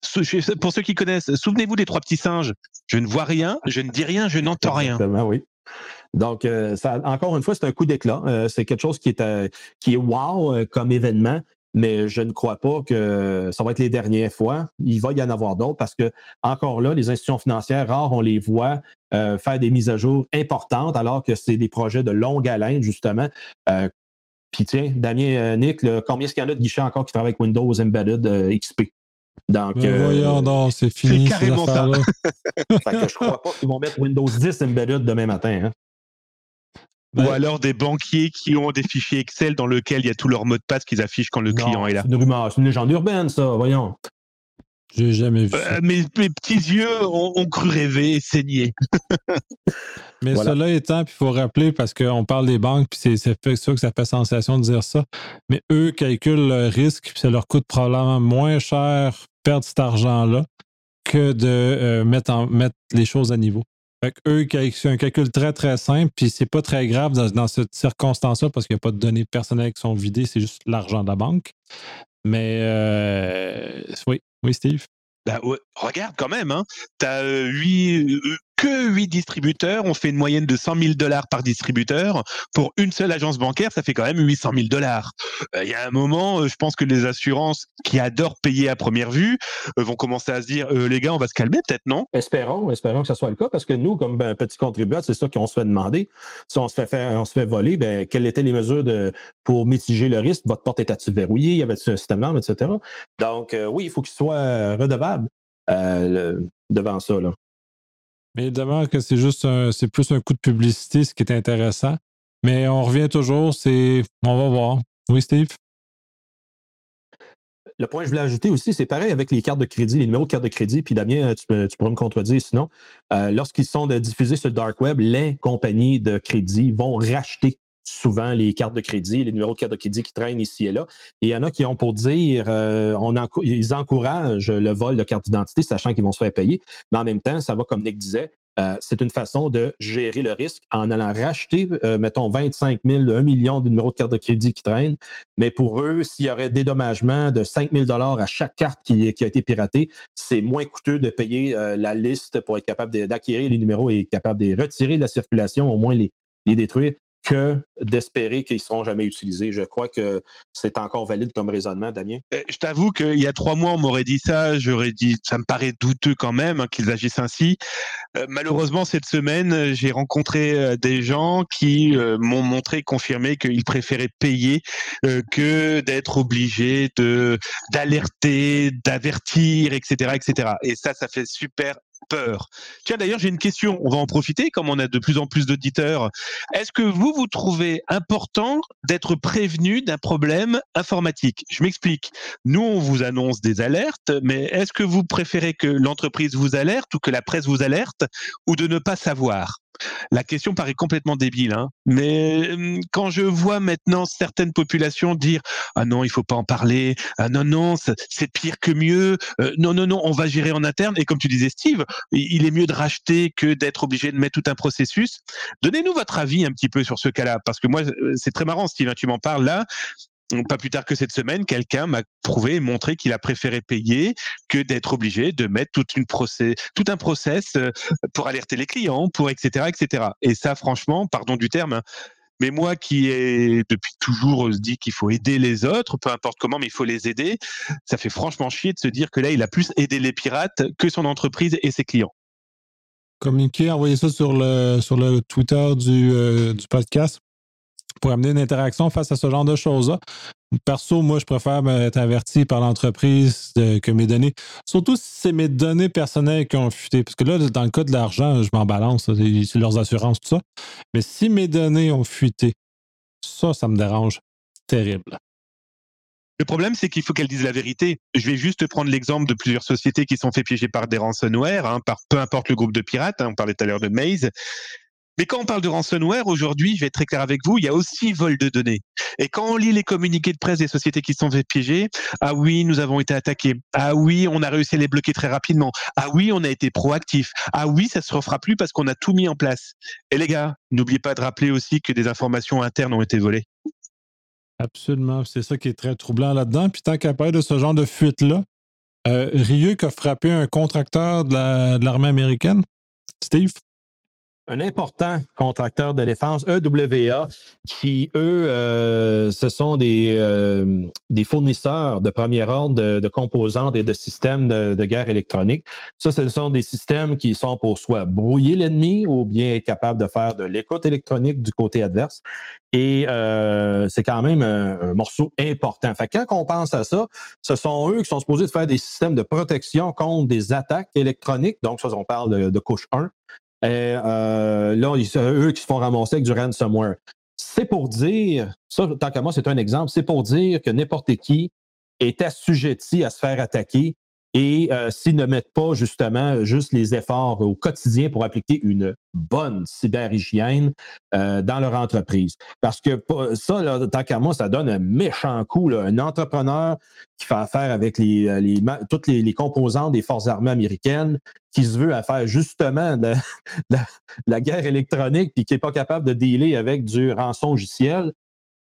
B: Pour ceux qui connaissent, souvenez-vous des trois petits singes. Je ne vois rien, je ne dis rien, je n'entends rien.
C: oui. Donc, euh, ça, encore une fois, c'est un coup d'éclat. Euh, c'est quelque chose qui est, euh, qui est wow comme événement, mais je ne crois pas que ça va être les dernières fois. Il va y en avoir d'autres parce que, encore là, les institutions financières, rares, on les voit euh, faire des mises à jour importantes alors que c'est des projets de longue haleine, justement. Euh, puis tiens, Damien, euh, Nick, combien est-ce qu'il y en a de guichets encore qui travaillent avec Windows Embedded XP?
A: Donc, ben voyons, non, c'est fini.
B: C'est carrément ça.
C: fait que je crois pas qu'ils vont mettre Windows 10 Embedded demain matin. Hein?
B: Ou ben alors des banquiers qui ont des fichiers Excel dans lesquels il y a tous leurs mots de passe qu'ils affichent quand le client est là.
C: C'est une rumeur, c'est une légende urbaine, ça, voyons.
A: J'ai jamais vu.
B: Euh, mes, petits yeux ont, cru rêver et saigner.
A: Mais cela étant, il faut rappeler, parce qu'on parle des banques, puis c'est sûr que ça fait sensation de dire ça, mais eux calculent le risque, puis ça leur coûte probablement moins cher perdre cet argent-là que de euh, mettre, en, mettre les choses à niveau. Fait eux, c'est un calcul très, très simple, puis c'est pas très grave dans, cette circonstance-là parce qu'il n'y a pas de données personnelles qui sont vidées, c'est juste l'argent de la banque. Mais euh, oui, oui, Steve?
B: Ben regarde quand même, hein. tu as 8, que 8 distributeurs. On fait une moyenne de 100 000 dollars par distributeur. Pour une seule agence bancaire, ça fait quand même 800 000 dollars. Euh, il y a un moment, euh, je pense que les assurances qui adorent payer à première vue euh, vont commencer à se dire les gars, on va se calmer peut-être, non?
C: Espérons, espérons que ce soit le cas, parce que nous, comme ben, petit contribuable, c'est ça qu'on se fait demander. Si on se fait faire, on se fait voler, ben, quelles étaient les mesures de, pour mitiger le risque? Votre porte était-tu verrouillée Il y avait ce système-là, etc. Donc, oui, il faut qu'il soit redevable devant ça. Là.
A: Mais évidemment que c'est juste un, c'est plus un coup de publicité, ce qui est intéressant. Mais on revient toujours, c'est on va voir. Oui, Steve?
C: Le point que je voulais ajouter aussi, c'est pareil avec les cartes de crédit, les numéros de carte de crédit. Puis Damien, tu, tu pourrais me contredire sinon. Euh, lorsqu'ils sont diffusés sur le dark web, les compagnies de crédit vont racheter souvent les cartes de crédit, les numéros de carte de crédit qui traînent ici et là. Et il y en a qui ont pour dire, euh, ils encouragent le vol de carte d'identité, sachant qu'ils vont se faire payer. Mais en même temps, ça va, comme Nick disait, euh, c'est une façon de gérer le risque en allant racheter, euh, mettons, 25 000, 1 million de numéros de carte de crédit qui traînent. Mais pour eux, s'il y aurait dédommagement de 5 000 à chaque carte qui, a été piratée, c'est moins coûteux de payer la liste pour être capable d'acquérir les numéros et capable de retirer de la circulation, au moins les, les détruire que d'espérer qu'ils ne seront jamais utilisés. Je crois que c'est encore valide comme raisonnement, Damien.
B: Euh, je t'avoue qu'il y a trois mois, on m'aurait dit ça, j'aurais dit, ça me paraît douteux quand même hein, qu'ils agissent ainsi. Euh, malheureusement, cette semaine, j'ai rencontré euh, des gens qui m'ont montré, confirmé qu'ils préféraient payer que d'être obligés de d'alerter, d'avertir, etc., etc. Et ça, ça fait super peur. Tiens, d'ailleurs, j'ai une question. On va en profiter, comme on a de plus en plus d'auditeurs. Est-ce que vous, vous trouvez important d'être prévenu d'un problème informatique? Je m'explique. Nous, on vous annonce des alertes, mais est-ce que vous préférez que l'entreprise vous alerte ou que la presse vous alerte ou de ne pas savoir? La question paraît complètement débile, hein. mais hum, quand je vois maintenant certaines populations dire ah non il faut pas en parler, ah non non c'est pire que mieux, euh, non non non on va gérer en interne et comme tu disais Steve, il est mieux de racheter que d'être obligé de mettre tout un processus. Donnez-nous votre avis un petit peu sur ce cas-là parce que moi euh, c'est très marrant Steve, hein, tu m'en parles là pas plus tard que cette semaine, quelqu'un m'a prouvé et montré qu'il a préféré payer que d'être obligé de mettre toute une procès, tout un process euh, pour alerter les clients, pour etc., etc. Et ça, franchement, pardon du terme, hein, mais moi qui ai depuis toujours dit qu'il faut aider les autres, peu importe comment, mais il faut les aider, ça fait franchement chier de se dire que là, il a plus aidé les pirates que son entreprise et ses clients.
A: Communiquer, envoyer ça sur le, sur le Twitter du, euh, du podcast pour amener une interaction face à ce genre de choses-là. Perso, moi, je préfère être averti par l'entreprise que mes données, surtout si c'est mes données personnelles qui ont fuité. Parce que là, dans le cas de l'argent, je m'en balance, c'est leurs assurances, tout ça. Mais si mes données ont fuité, ça, ça me dérange. Terrible.
B: Le problème, c'est qu'il faut qu'elle dise la vérité. Je vais juste prendre l'exemple de plusieurs sociétés qui sont fait piéger par des ransomware, hein, par peu importe le groupe de pirates. Hein, on parlait tout à l'heure de Maze. Mais quand on parle de ransomware, aujourd'hui, je vais être très clair avec vous, il y a aussi vol de données. Et quand on lit les communiqués de presse des sociétés qui sont piéger, ah oui, nous avons été attaqués. Ah oui, on a réussi à les bloquer très rapidement. Ah oui, on a été proactif. Ah oui, ça se refera plus parce qu'on a tout mis en place. Et les gars, n'oubliez pas de rappeler aussi que des informations internes ont été volées.
A: Absolument. C'est ça qui est très troublant là-dedans. Puis tant qu'à parler de ce genre de fuite-là, euh, Rieux a frappé un contracteur de l'armée américaine. Steve?
C: Un important contracteur de défense, EWA, qui, eux, euh, ce sont des, euh, des fournisseurs de premier ordre de, composantes et de systèmes de, guerre électronique. Ça, ce sont des systèmes qui sont pour soit brouiller l'ennemi ou bien être capable de faire de l'écoute électronique du côté adverse. Et euh, c'est quand même un, morceau important. Fait quand on pense à ça, ce sont eux qui sont supposés de faire des systèmes de protection contre des attaques électroniques. Donc, ça, on parle de, de couche 1 Et là, c'est eux qui se font ramasser avec du ransomware. C'est pour dire, ça, tant qu'à moi, c'est un exemple, c'est pour dire que n'importe qui est assujetti à se faire attaquer et euh, s'ils ne mettent pas justement juste les efforts au quotidien pour appliquer une bonne cyberhygiène euh, dans leur entreprise. Parce que ça, tant qu'à moi, ça donne un méchant coup. Un entrepreneur qui fait affaire avec les, euh, toutes les, composants des forces armées américaines, qui se veut faire justement de, la guerre électronique, puis qui n'est pas capable de dealer avec du rançon logiciel,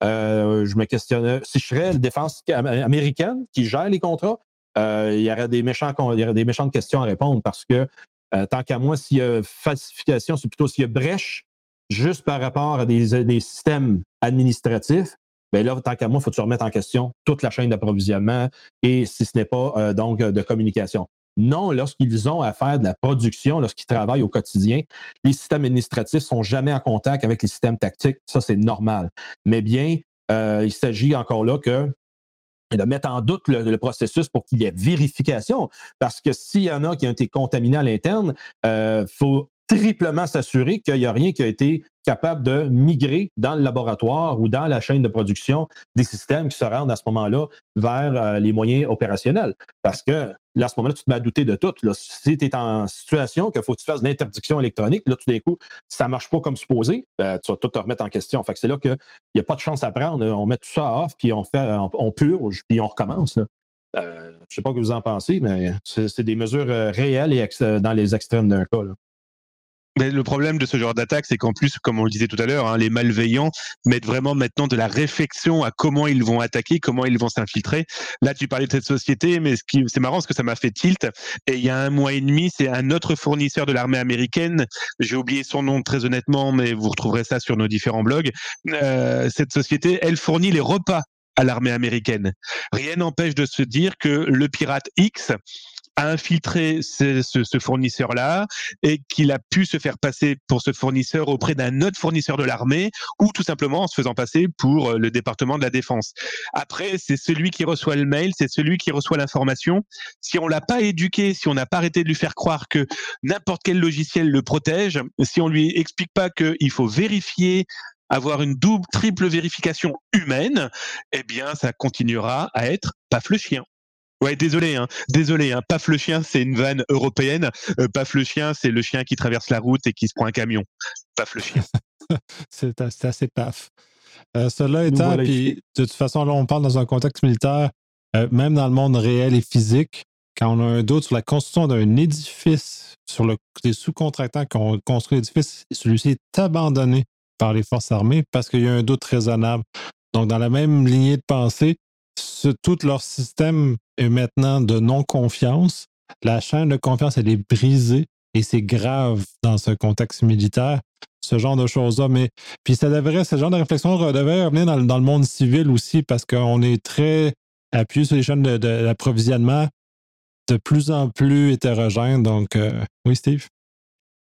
C: je me questionnais si je serais la défense américaine qui gère les contrats, il, y aurait des méchants, il y aurait des méchantes questions à répondre parce que, euh, tant qu'à moi, s'il y a falsification, c'est plutôt s'il y a brèche juste par rapport à des, systèmes administratifs, bien là, tant qu'à moi, il faut tu remettre en question toute la chaîne d'approvisionnement et si ce n'est pas euh, donc de communication. Non, lorsqu'ils ont à de la production, lorsqu'ils travaillent au quotidien, les systèmes administratifs sont jamais en contact avec les systèmes tactiques. Ça, c'est normal. Mais bien, il s'agit encore là que de mettre en doute le, processus pour qu'il y ait vérification. Parce que s'il y en a qui ont été contaminés à l'interne, il euh, faut triplement s'assurer qu'il n'y a rien qui a été capable de migrer dans le laboratoire ou dans la chaîne de production des systèmes qui se rendent à ce moment-là vers euh, les moyens opérationnels. Parce que là, à ce moment-là, tu te mets à douter de tout. Si tu es en situation qu'il faut que tu fasses l'interdiction électronique, là, tout d'un coup, ça ne marche pas comme supposé, ben, tu vas tout te remettre en question. C'est là qu'il n'y a pas de chance à prendre. On met tout ça off, puis on fait, on, purge, puis on recommence. Euh, je ne sais pas ce que vous en pensez, mais c'est des mesures euh, réelles et dans les extrêmes d'un cas.
B: Mais le problème de ce genre d'attaque, c'est qu'en plus, comme on le disait tout à l'heure, hein, les malveillants mettent vraiment maintenant de la réflexion à comment ils vont attaquer, comment ils vont s'infiltrer. Là, tu parlais de cette société, mais ce qui, c'est marrant parce que ça m'a fait tilt. Et il y a un mois et demi, c'est un autre fournisseur de l'armée américaine. J'ai oublié son nom très honnêtement, mais vous retrouverez ça sur nos différents blogs. Euh, cette société, elle fournit les repas à l'armée américaine. Rien n'empêche de se dire que le pirate X a infiltré ce, ce, fournisseur-là et qu'il a pu se faire passer pour ce fournisseur auprès d'un autre fournisseur de l'armée ou tout simplement en se faisant passer pour euh, le département de la défense. Après, c'est celui qui reçoit le mail, c'est celui qui reçoit l'information. Si on l'a pas éduqué, si on n'a pas arrêté de lui faire croire que n'importe quel logiciel le protège, si on lui explique pas qu'il faut vérifier avoir une double, triple vérification humaine, eh bien, ça continuera à être paf le chien. Ouais, désolé, hein. désolé. Hein. Paf le chien, c'est une vanne européenne. Euh, paf le chien, c'est le chien qui traverse la route et qui se prend un camion. Paf le chien.
A: c'est assez paf. Euh, cela étant, puis de toute façon, là, on parle dans un contexte militaire, euh, même dans le monde réel et physique, quand on a un doute sur la construction d'un édifice, sur le, les sous-contractants qui ont construit l'édifice, celui-ci est abandonné par les forces armées parce qu'il y a un doute raisonnable. Donc, dans la même lignée de pensée, tout leur système est maintenant de non-confiance. La chaîne de confiance, elle est brisée et c'est grave dans ce contexte militaire, ce genre de choses-là. Mais puis ça devrait, ce genre de réflexion devrait revenir dans, le monde civil aussi parce qu'on est très appuyé sur les chaînes d'approvisionnement de, plus en plus hétérogènes. Donc, euh, oui, Steve?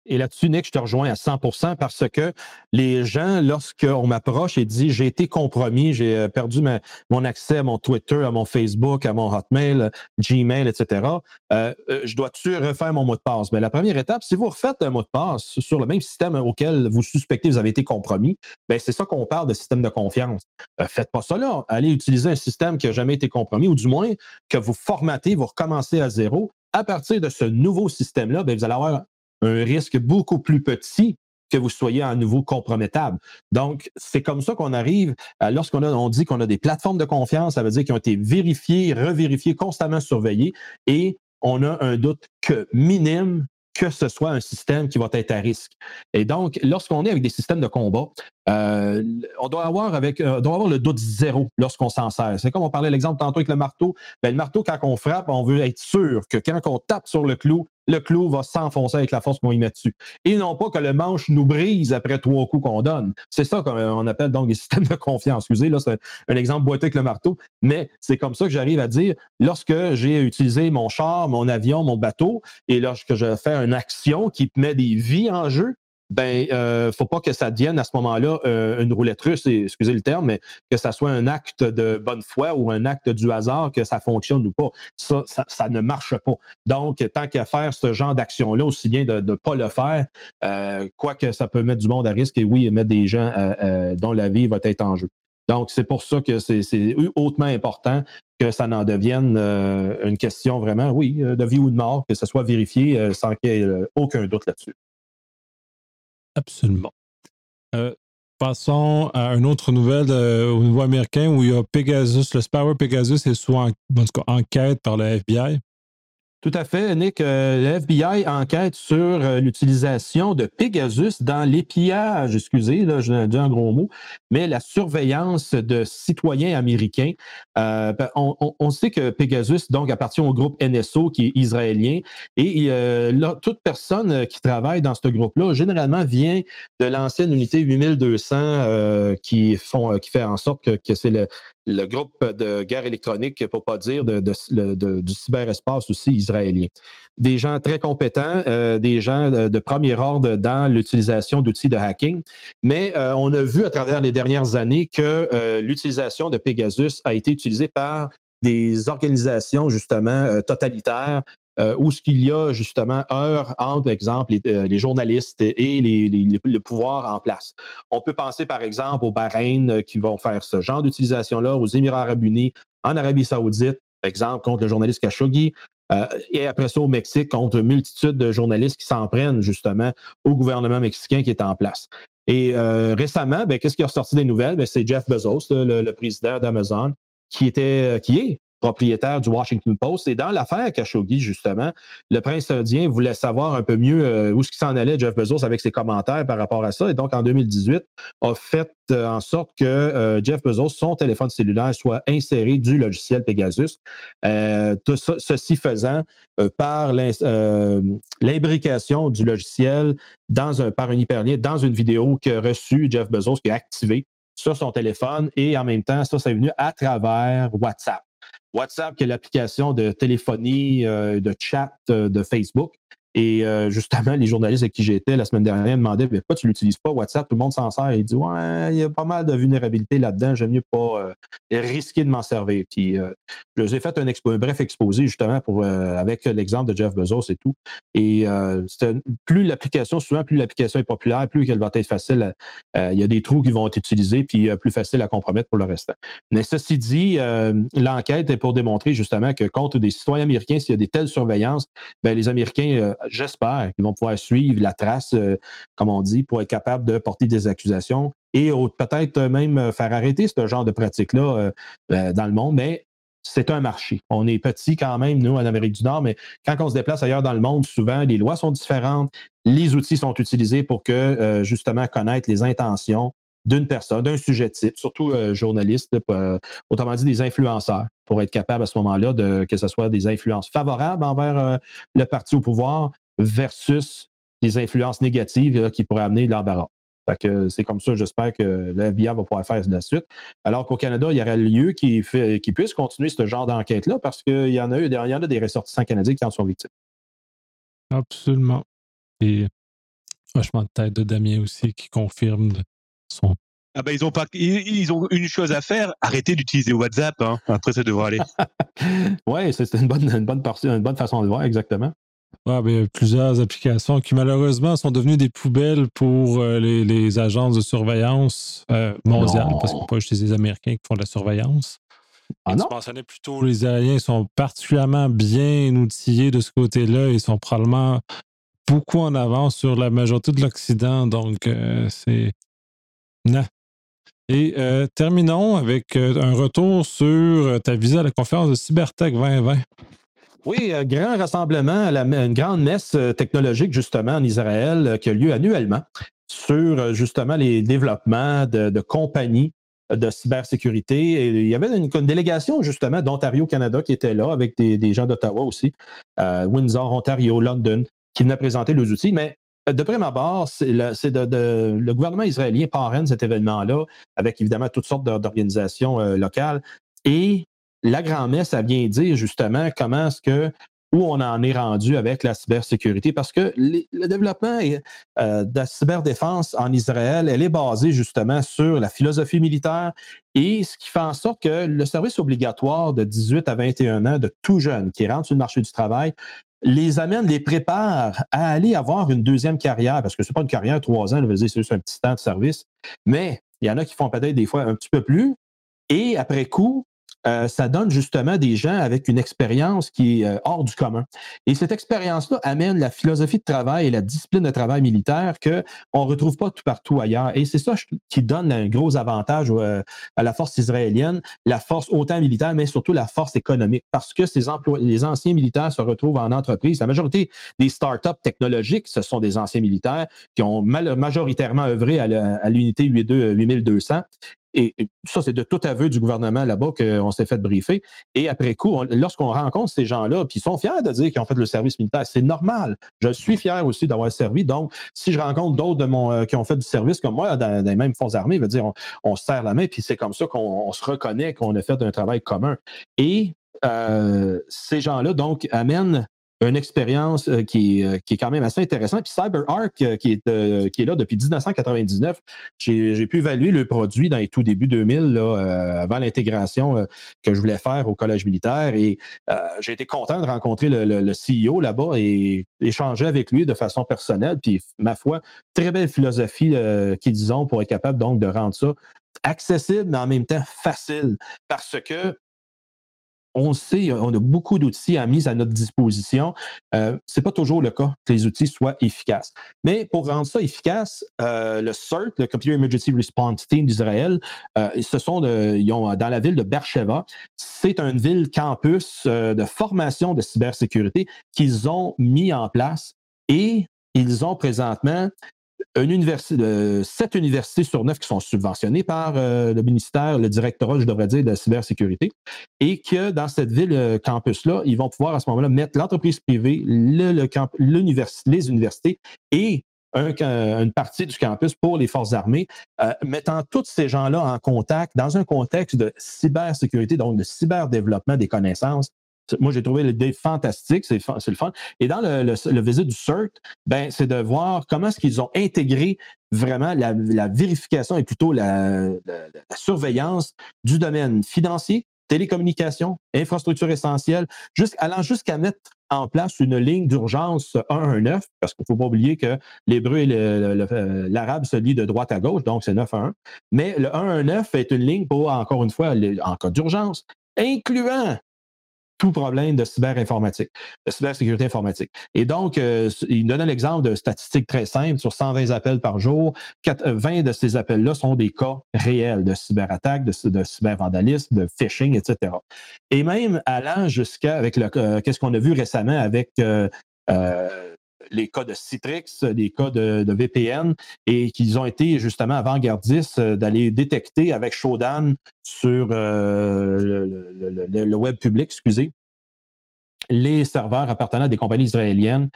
C: Et là-dessus, Nick, je te rejoins à 100% parce que les gens, lorsqu'on m'approche et dit j'ai été compromis, j'ai euh, perdu mon accès à mon Twitter, à mon Facebook, à mon Hotmail, Gmail, etc., euh, euh, je dois-tu refaire mon mot de passe? Mais ben, la première étape, si vous refaites un mot de passe sur le même système auquel vous suspectez que vous avez été compromis, ben, c'est ça qu'on parle de système de confiance. faites pas ça là. Allez utiliser un système qui n'a jamais été compromis, ou du moins que vous formatez, vous recommencez à zéro. À partir de ce nouveau système-là, ben, vous allez avoir un risque beaucoup plus petit que vous soyez à nouveau compromettable. Donc, c'est comme ça qu'on arrive, lorsqu'on on dit qu'on a des plateformes de confiance, ça veut dire qu'ils ont été vérifiées, revérifiées, constamment surveillées, et on a un doute que minime que ce soit un système qui va être à risque. Et donc, lorsqu'on est avec des systèmes de combat, euh, on doit avoir, avec, euh, doit avoir le doute zéro lorsqu'on s'en sert. C'est comme on parlait l'exemple tantôt avec le marteau. Ben, le marteau, quand on frappe, on veut être sûr que quand on tape sur le clou, le clou va s'enfoncer avec la force qu'on y met dessus. Et non pas que le manche nous brise après trois coups qu'on donne. C'est ça qu'on appelle donc des systèmes de confiance. Excusez, là, c'est un, exemple boité avec le marteau, mais c'est comme ça que j'arrive à dire, lorsque j'ai utilisé mon char, mon avion, mon bateau, et lorsque je fais une action qui met des vies en jeu, ben, euh, faut pas que ça devienne à ce moment-là euh, une roulette russe, excusez le terme, mais que ça soit un acte de bonne foi ou un acte du hasard, que ça fonctionne ou pas. Ça, ça, ne marche pas. Donc, tant qu'à faire ce genre d'action-là, aussi bien de ne pas le faire, euh, quoique ça peut mettre du monde à risque et oui, mettre des gens euh, dont la vie va être en jeu. Donc, c'est pour ça que c'est hautement important que ça n'en devienne une question vraiment, oui, de vie ou de mort, que ce soit vérifié sans qu'il y ait aucun doute là-dessus.
A: Absolument. Euh, passons à une autre nouvelle euh, au niveau américain où il y a Pegasus, le spyware Pegasus est sous enquête par le FBI.
C: Tout à fait, Nick. Euh, le FBI enquête sur euh, l'utilisation de Pegasus dans l'épiage, excusez, là, je dis un gros mot, mais la surveillance de citoyens américains. Euh, ben, on, sait que Pegasus, donc, appartient au groupe NSO qui est israélien. Et là, toute personne qui travaille dans ce groupe-là, généralement, vient de l'ancienne unité 8200 qui, font, qui fait en sorte que, que c'est le, groupe de guerre électronique, pour pas dire de, du cyberespace aussi israélien. Des gens très compétents, euh, des gens de, premier ordre dans l'utilisation d'outils de hacking, mais euh, on a vu à travers les dernières années que euh, l'utilisation de Pegasus a été utilisée par des organisations justement totalitaires euh, où ce qu'il y a justement heure entre, par exemple, les, euh, journalistes et les, le pouvoir en place. On peut penser, par exemple, aux Bahreïn euh, qui vont faire ce genre d'utilisation-là, aux Émirats arabes unis, en Arabie saoudite, par exemple, contre le journaliste Khashoggi, et après ça au Mexique, contre une multitude de journalistes qui s'en prennent justement au gouvernement mexicain qui est en place. Et récemment, ben, qu'est-ce qui a ressorti des nouvelles? Ben, c'est Jeff Bezos, le, le président d'Amazon, qui était, qui est propriétaire du Washington Post. Et dans l'affaire Khashoggi, justement, le prince saoudien voulait savoir un peu mieux euh, où ce qui s'en allait, Jeff Bezos, avec ses commentaires par rapport à ça. Et donc, en 2018, a fait euh, en sorte que euh, Jeff Bezos, son téléphone cellulaire, soit inséré du logiciel Pegasus. tout ceci faisant par l'imbrication du logiciel dans un, par un hyperlien dans une vidéo que reçu Jeff Bezos, qui a activé sur son téléphone et en même temps, ça, c'est venu à travers WhatsApp. WhatsApp, qui est l'application de téléphonie, euh, de chat euh, de Facebook. Et euh, justement, les journalistes avec qui j'étais la semaine dernière me demandaient pourquoi tu l'utilises pas, WhatsApp, tout le monde s'en sert. Il dit Ouais, il y a pas mal de vulnérabilités là-dedans, j'aime mieux pas euh, risquer de m'en servir. Puis euh, je vous ai fait un, bref exposé justement pour avec l'exemple de Jeff Bezos et tout. Et plus l'application, souvent, plus l'application est populaire, plus elle va être facile. il y a des trous qui vont être utilisés, puis plus facile à compromettre pour le restant. Mais ceci dit, l'enquête est pour démontrer justement que contre des citoyens américains, s'il y a des telles surveillances, ben, les Américains j'espère qu'ils vont pouvoir suivre la trace, euh, comme on dit, pour être capable de porter des accusations et peut-être même faire arrêter ce genre de pratique-là euh, euh, dans le monde. Mais c'est un marché. On est petit quand même, nous, en Amérique du Nord, mais quand on se déplace ailleurs dans le monde, souvent, les lois sont différentes, les outils sont utilisés pour que, justement, connaître les intentions d'une personne, d'un sujet type, surtout journaliste, autrement dit des influenceurs, pour être capable à ce moment-là de que ce soit des influences favorables envers le parti au pouvoir versus les influences négatives qui pourraient amener l'embarras. c'est comme ça, j'espère que le FBI va pouvoir faire la suite. Alors qu'au Canada, il y aurait lieu qui, qui puisse continuer ce genre d'enquête-là parce qu'il y en a eu, il y en a des ressortissants canadiens qui en sont victimes.
A: Absolument. Et franchement, tête de Damien aussi qui confirme son.
B: Ah ben ils ont pas, ils, ont une chose à faire, arrêter d'utiliser WhatsApp. Hein. Après, ça devrait aller.
C: oui, c'est une bonne, une bonne, une bonne façon de voir, exactement.
A: Ouais, ben, plusieurs applications qui malheureusement sont devenues des poubelles pour euh, les, agences de surveillance euh, mondiales, parce que pas juste les Américains qui font de la surveillance. Ah tu mentionnais plutôt les Israéliens sont particulièrement bien outillés de ce côté-là. Ils sont probablement beaucoup en avance sur la majorité de l'Occident. Donc, euh, c'est. Non. Et terminons avec un retour sur ta visite à la conférence de Cybertech 2020.
C: Oui, grand rassemblement, une grande messe euh, technologique justement en Israël euh, qui a lieu annuellement sur euh, justement les développements de, compagnies de cybersécurité. Il y avait une, délégation justement d'Ontario, Canada qui était là avec des, gens d'Ottawa aussi, Windsor, Ontario, London, qui venaient présenter leurs outils. Mais de prime abord, c'est le, gouvernement israélien parraine cet événement-là avec évidemment toutes sortes d'organisations locales. Et la grand-messe, a bien dire justement comment est-ce que où on en est rendu avec la cybersécurité parce que le développement euh, de la cyberdéfense en Israël, elle est basée justement sur la philosophie militaire et ce qui fait en sorte que le service obligatoire de 18 à 21 ans de tout jeune qui rentre sur le marché du travail les amène, les prépare à aller avoir une deuxième carrière, parce que c'est pas une carrière trois ans, c'est juste un petit temps de service, mais il y en a qui font peut-être des fois un petit peu plus, et après coup, euh, ça donne justement des gens avec une expérience qui est euh, hors du commun. Et cette expérience-là amène la philosophie de travail et la discipline de travail militaire qu'on ne retrouve pas tout partout ailleurs. Et c'est ça qui donne un gros avantage euh, à la force israélienne, la force autant militaire, mais surtout la force économique, parce que ces les anciens militaires se retrouvent en entreprise. La majorité des startups technologiques, ce sont des anciens militaires qui ont majoritairement œuvré à l'unité 8200 et, ça, c'est de tout aveu du gouvernement là-bas qu'on s'est fait briefer. Et après coup, lorsqu'on rencontre ces gens-là, puis ils sont fiers de dire qu'ils ont fait le service militaire, c'est normal. Je suis fier aussi d'avoir servi. Donc, si je rencontre d'autres euh, qui ont fait du service comme moi dans, les mêmes forces armées, veut dire, on, se serre la main, puis c'est comme ça qu'on se reconnaît qu'on a fait un travail commun. Et euh, ces gens-là, donc, amènent une expérience euh, qui, est, qui est quand même assez intéressante. Puis CyberArk, euh, qui est, euh, qui est là depuis 1999, j'ai pu évaluer le produit dans les tout débuts 2000, là, avant l'intégration que je voulais faire au Collège militaire. Et j'ai été content de rencontrer le, le, CEO là-bas et échanger avec lui de façon personnelle. Puis, ma foi, très belle philosophie qu'ils ont pour être capable donc de rendre ça accessible, mais en même temps facile. Parce que on sait, on a beaucoup d'outils à mise à notre disposition. Euh, ce n'est pas toujours le cas que les outils soient efficaces. Mais pour rendre ça efficace, euh, le CERT, le Computer Emergency Response Team d'Israël, euh, ce sont dans la ville de Beersheba. C'est une ville campus de formation de cybersécurité qu'ils ont mis en place et ils ont présentement une université, sept universités sur neuf qui sont subventionnées par euh, le ministère, le directorat, je devrais dire, de la cybersécurité, et que dans cette ville euh, campus-là, ils vont pouvoir à ce moment-là mettre l'entreprise privée, le, les universités et une partie du campus pour les forces armées, euh, mettant tous ces gens-là en contact dans un contexte de cybersécurité, donc de cyberdéveloppement des connaissances, moi, j'ai trouvé l'idée fantastique, c'est le fun. Et dans le, visite du CERT, ben, c'est de voir comment est-ce qu'ils ont intégré vraiment la, vérification et plutôt la, surveillance du domaine financier, télécommunications, infrastructures essentielles, allant jusqu'à mettre en place une ligne d'urgence 119, parce qu'il ne faut pas oublier que l'hébreu et l'arabe se lient de droite à gauche, donc c'est 911. Mais le 119 est une ligne pour, encore une fois, en cas d'urgence, incluant tout problème de cyberinformatique, de cybersécurité informatique. Et donc, euh, il donne l'exemple de statistiques très simples. Sur 120 appels par jour, 20 euh, de ces appels-là sont des cas réels de cyberattaque, de, cybervandalisme, de phishing, etc. Et même allant jusqu'à, avec le, euh, qu'est-ce qu'on a vu récemment avec les cas de Citrix, les cas de, VPN, et qu'ils ont été justement avant-gardistes d'aller détecter avec Shodan sur le, web public, excusez, les serveurs appartenant à des compagnies israéliennes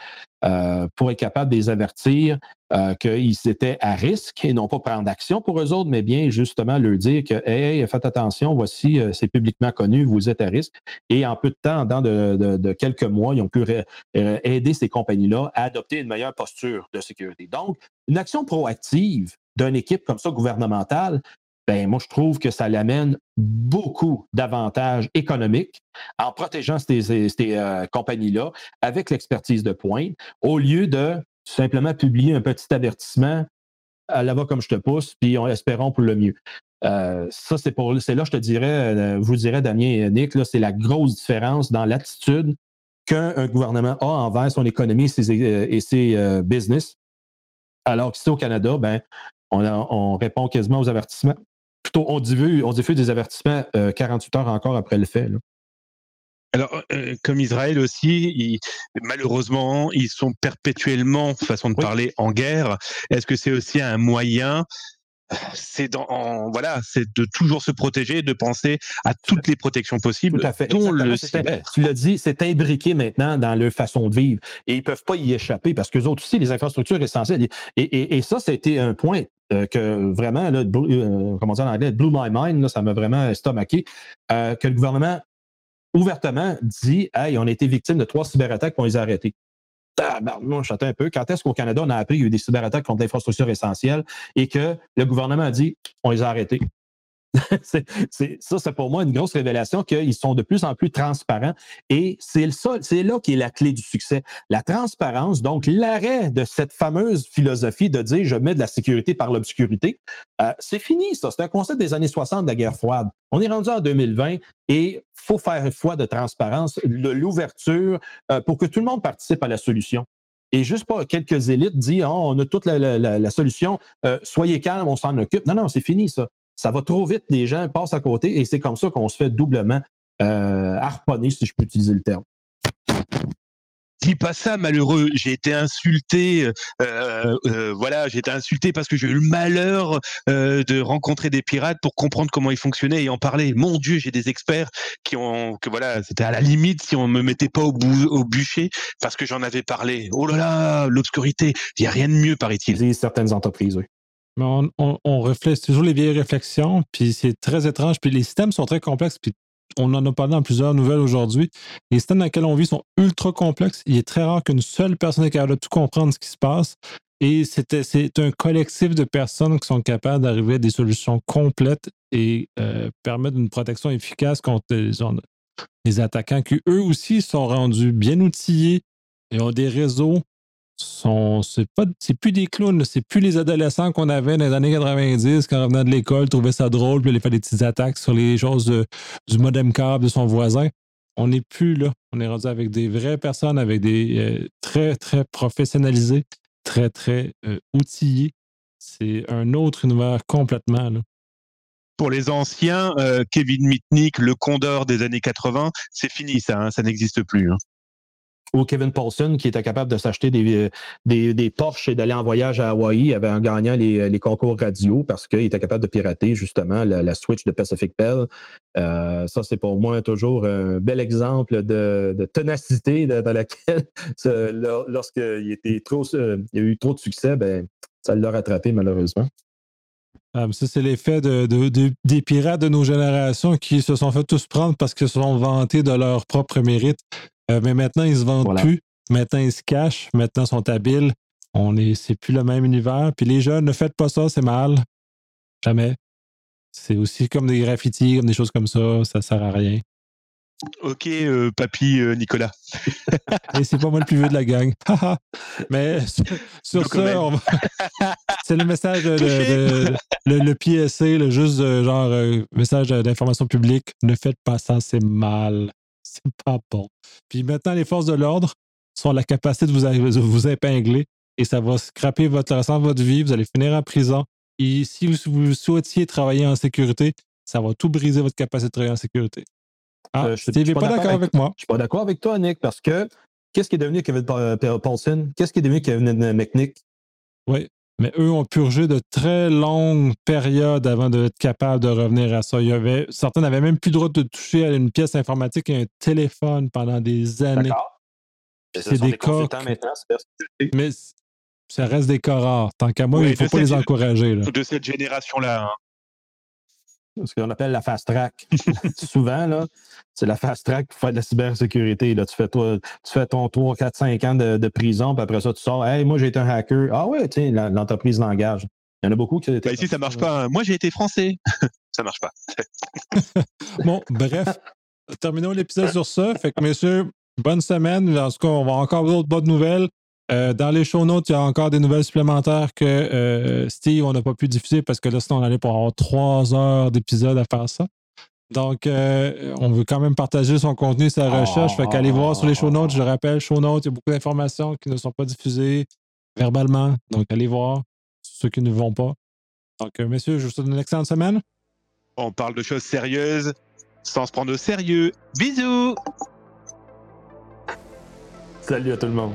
C: euh, pour être capable de les avertir euh, qu'ils étaient à risque et non pas prendre action pour eux autres, mais bien justement leur dire que hey, faites attention, voici, euh, c'est publiquement connu, vous êtes à risque. Et en peu de temps, dans de, quelques mois, ils ont pu aider ces compagnies-là à adopter une meilleure posture de sécurité. Donc, une action proactive d'une équipe comme ça gouvernementale, ben moi, je trouve que ça l'amène beaucoup d'avantages économiques en protégeant ces, euh, compagnies-là avec l'expertise de pointe, au lieu de simplement publier un petit avertissement à là-bas comme je te pousse, puis on espérons pour le mieux. Euh, ça, c'est pour c'est là, je te dirais, euh, vous dirais, Damien et Nick, c'est la grosse différence dans l'attitude qu'un gouvernement a envers son économie et ses, business. Alors qu'ici au Canada, ben, on répond quasiment aux avertissements on diffuse, on des avertissements 48 euh, heures encore après le fait.
B: Alors, euh, comme Israël aussi, malheureusement, ils sont perpétuellement, façon de parler, en guerre. Est-ce que c'est aussi un moyen c'est dans voilà, c'est de toujours se protéger, de penser à toutes les protections possibles,
C: Tout à fait. dont le Tu l'as dit, c'est imbriqué maintenant dans leur façon de vivre et ils peuvent pas y échapper parce que autres aussi, les infrastructures essentielles. Et, et, ça, c'était un point euh, que vraiment, là, euh, comment dire en anglais, blew my mind, ça m'a vraiment estomaqué, euh, que le gouvernement ouvertement dit Hey, on a été victime de trois cyberattaques, on les a arrêtés. Moi, je un peu. Quand est-ce qu'au Canada, on a appris qu'il y a eu des cyberattaques contre l'infrastructure essentielle et que le gouvernement a dit on les a arrêtés? ça, c'est pour moi une grosse révélation qu'ils sont de plus en plus transparents. Et c'est, c'est là qui est la clé du succès. La transparence, donc l'arrêt de cette fameuse philosophie de dire je mets de la sécurité par l'obscurité, euh, c'est fini, ça. C'est un concept des années 60 de la guerre froide. On est rendu en 2020 et faut faire foi de transparence, de l'ouverture euh, pour que tout le monde participe à la solution. Et juste pas quelques élites disent oh, on a toute la, solution, euh, soyez calme, on s'en occupe. Non, non, c'est fini ça ça va trop vite, les gens passent à côté et c'est comme ça qu'on se fait doublement euh, harponner, si je peux utiliser le terme.
B: Dis pas ça, malheureux. J'ai été insulté. Euh, euh, voilà, j'ai été insulté parce que j'ai eu le malheur de rencontrer des pirates pour comprendre comment ils fonctionnaient et en parler. Mon Dieu, j'ai des experts qui ont que voilà, c'était à la limite si on me mettait pas au, au bûcher parce que j'en avais parlé. Oh là là, l'obscurité. Il y a rien de mieux, paraît-il.
C: Certaines entreprises, oui.
A: On, on, reflète toujours les vieilles réflexions, puis c'est très étrange. Puis les systèmes sont très complexes, puis on en a parlé dans plusieurs nouvelles aujourd'hui. Les systèmes dans lesquels on vit sont ultra complexes. Il est très rare qu'une seule personne ait capable de tout comprendre ce qui se passe. Et c'est un collectif de personnes qui sont capables d'arriver à des solutions complètes et euh, permettre une protection efficace contre les attaquants qui, eux aussi, sont rendus bien outillés et ont des réseaux sont, c'est pas, c'est plus des clowns, c'est plus les adolescents qu'on avait dans les années 90 quand on revenait de l'école, trouvaient ça drôle, puis ils faisaient des petites attaques sur les choses du modem câble de son voisin. On n'est plus là. On est rendu avec des vraies personnes, avec des euh, très, très professionnalisés, très, très euh, outillés. C'est un autre univers complètement. Là.
B: Pour les anciens, euh, Kevin Mitnick, le Condor des années 80, c'est fini, ça, hein, ça n'existe plus. Hein
C: ou Kevin Paulson qui était capable de s'acheter des, des, des Porsche et d'aller en voyage à Hawaï en gagnant les, les concours radio parce qu'il était capable de pirater justement la, Switch de Pacific Bell. Euh, ça, c'est pour moi toujours un bel exemple de, de ténacité dans laquelle, lorsqu'il y a eu trop de succès, ben, ça l'a rattrapé malheureusement.
A: Ah, ça, c'est l'effet de, de, des pirates de nos générations qui se sont fait tous prendre parce qu'ils se sont vantés de leur propre mérite. Euh, mais maintenant, ils se vendent plus. Maintenant, ils se cachent. Maintenant, ils sont habiles. On est, c'est plus le même univers. Puis les jeunes, ne faites pas ça, c'est mal. Jamais. C'est aussi comme des graffitis, comme des choses comme ça. Ça sert à rien.
B: Ok, euh, papy euh, Nicolas.
A: Et c'est pas moi le plus vieux de la gang. Mais sur, ça, c'est le message de, le, le, PSC, le juste genre message d'information publique. Ne faites pas ça, c'est mal c'est pas bon. Puis maintenant, les forces de l'ordre sont la capacité de vous, vous épingler et ça va scraper votre restant de votre vie. Vous allez finir en prison. Et si vous, souhaitiez travailler en sécurité, ça va tout briser votre capacité de travailler en sécurité.
C: Ah, euh, je n'es pas, d'accord avec, moi. Je suis pas d'accord avec toi, Nick, parce que qu'est-ce qui est devenu Kevin Paulson? Qu'est-ce qui est devenu Kevin McNick?
A: Oui, mais eux ont purgé de très longues périodes avant d'être capables de revenir à ça. Il y avait, certains n'avaient même plus le droit de toucher à une pièce informatique et un téléphone pendant des années.
C: C'est des cas.
A: Mais ça reste des cas rares. Tant qu'à moi, il ne faut pas les encourager.
B: De cette génération-là. Hein
C: ce qu'on appelle la fast track. Souvent, là, c'est la fast track pour faire de la cybersécurité. Là. Tu, fais toi, tu fais ton 3, 4, 5 ans de, prison, puis après ça, tu sors. Hey, moi, j'ai été un hacker. Ah ouais, tu sais, l'entreprise l'engage. Il y en a beaucoup qui
B: étaient. ici, ça marche pas. Moi, j'ai été français. ça marche pas.
A: bon, bref. Terminons l'épisode sur ça. Fait que, messieurs, bonne semaine. En tout cas, on va encore d'autres bonnes nouvelles. Euh, dans les show notes, il y a encore des nouvelles supplémentaires que euh, Steve, on n'a pas pu diffuser parce que là, sinon, on allait pour avoir trois heures d'épisode à faire ça. Donc, euh, on veut quand même partager son contenu, sa recherche. Fait qu'allez voir sur les show notes. Je le rappelle, show notes, il y a beaucoup d'informations qui ne sont pas diffusées verbalement. Donc, allez voir ceux qui ne vont pas. Donc, messieurs, je vous souhaite une excellente semaine.
B: On parle de choses sérieuses sans se prendre au sérieux. Bisous!
C: Salut à tout le monde.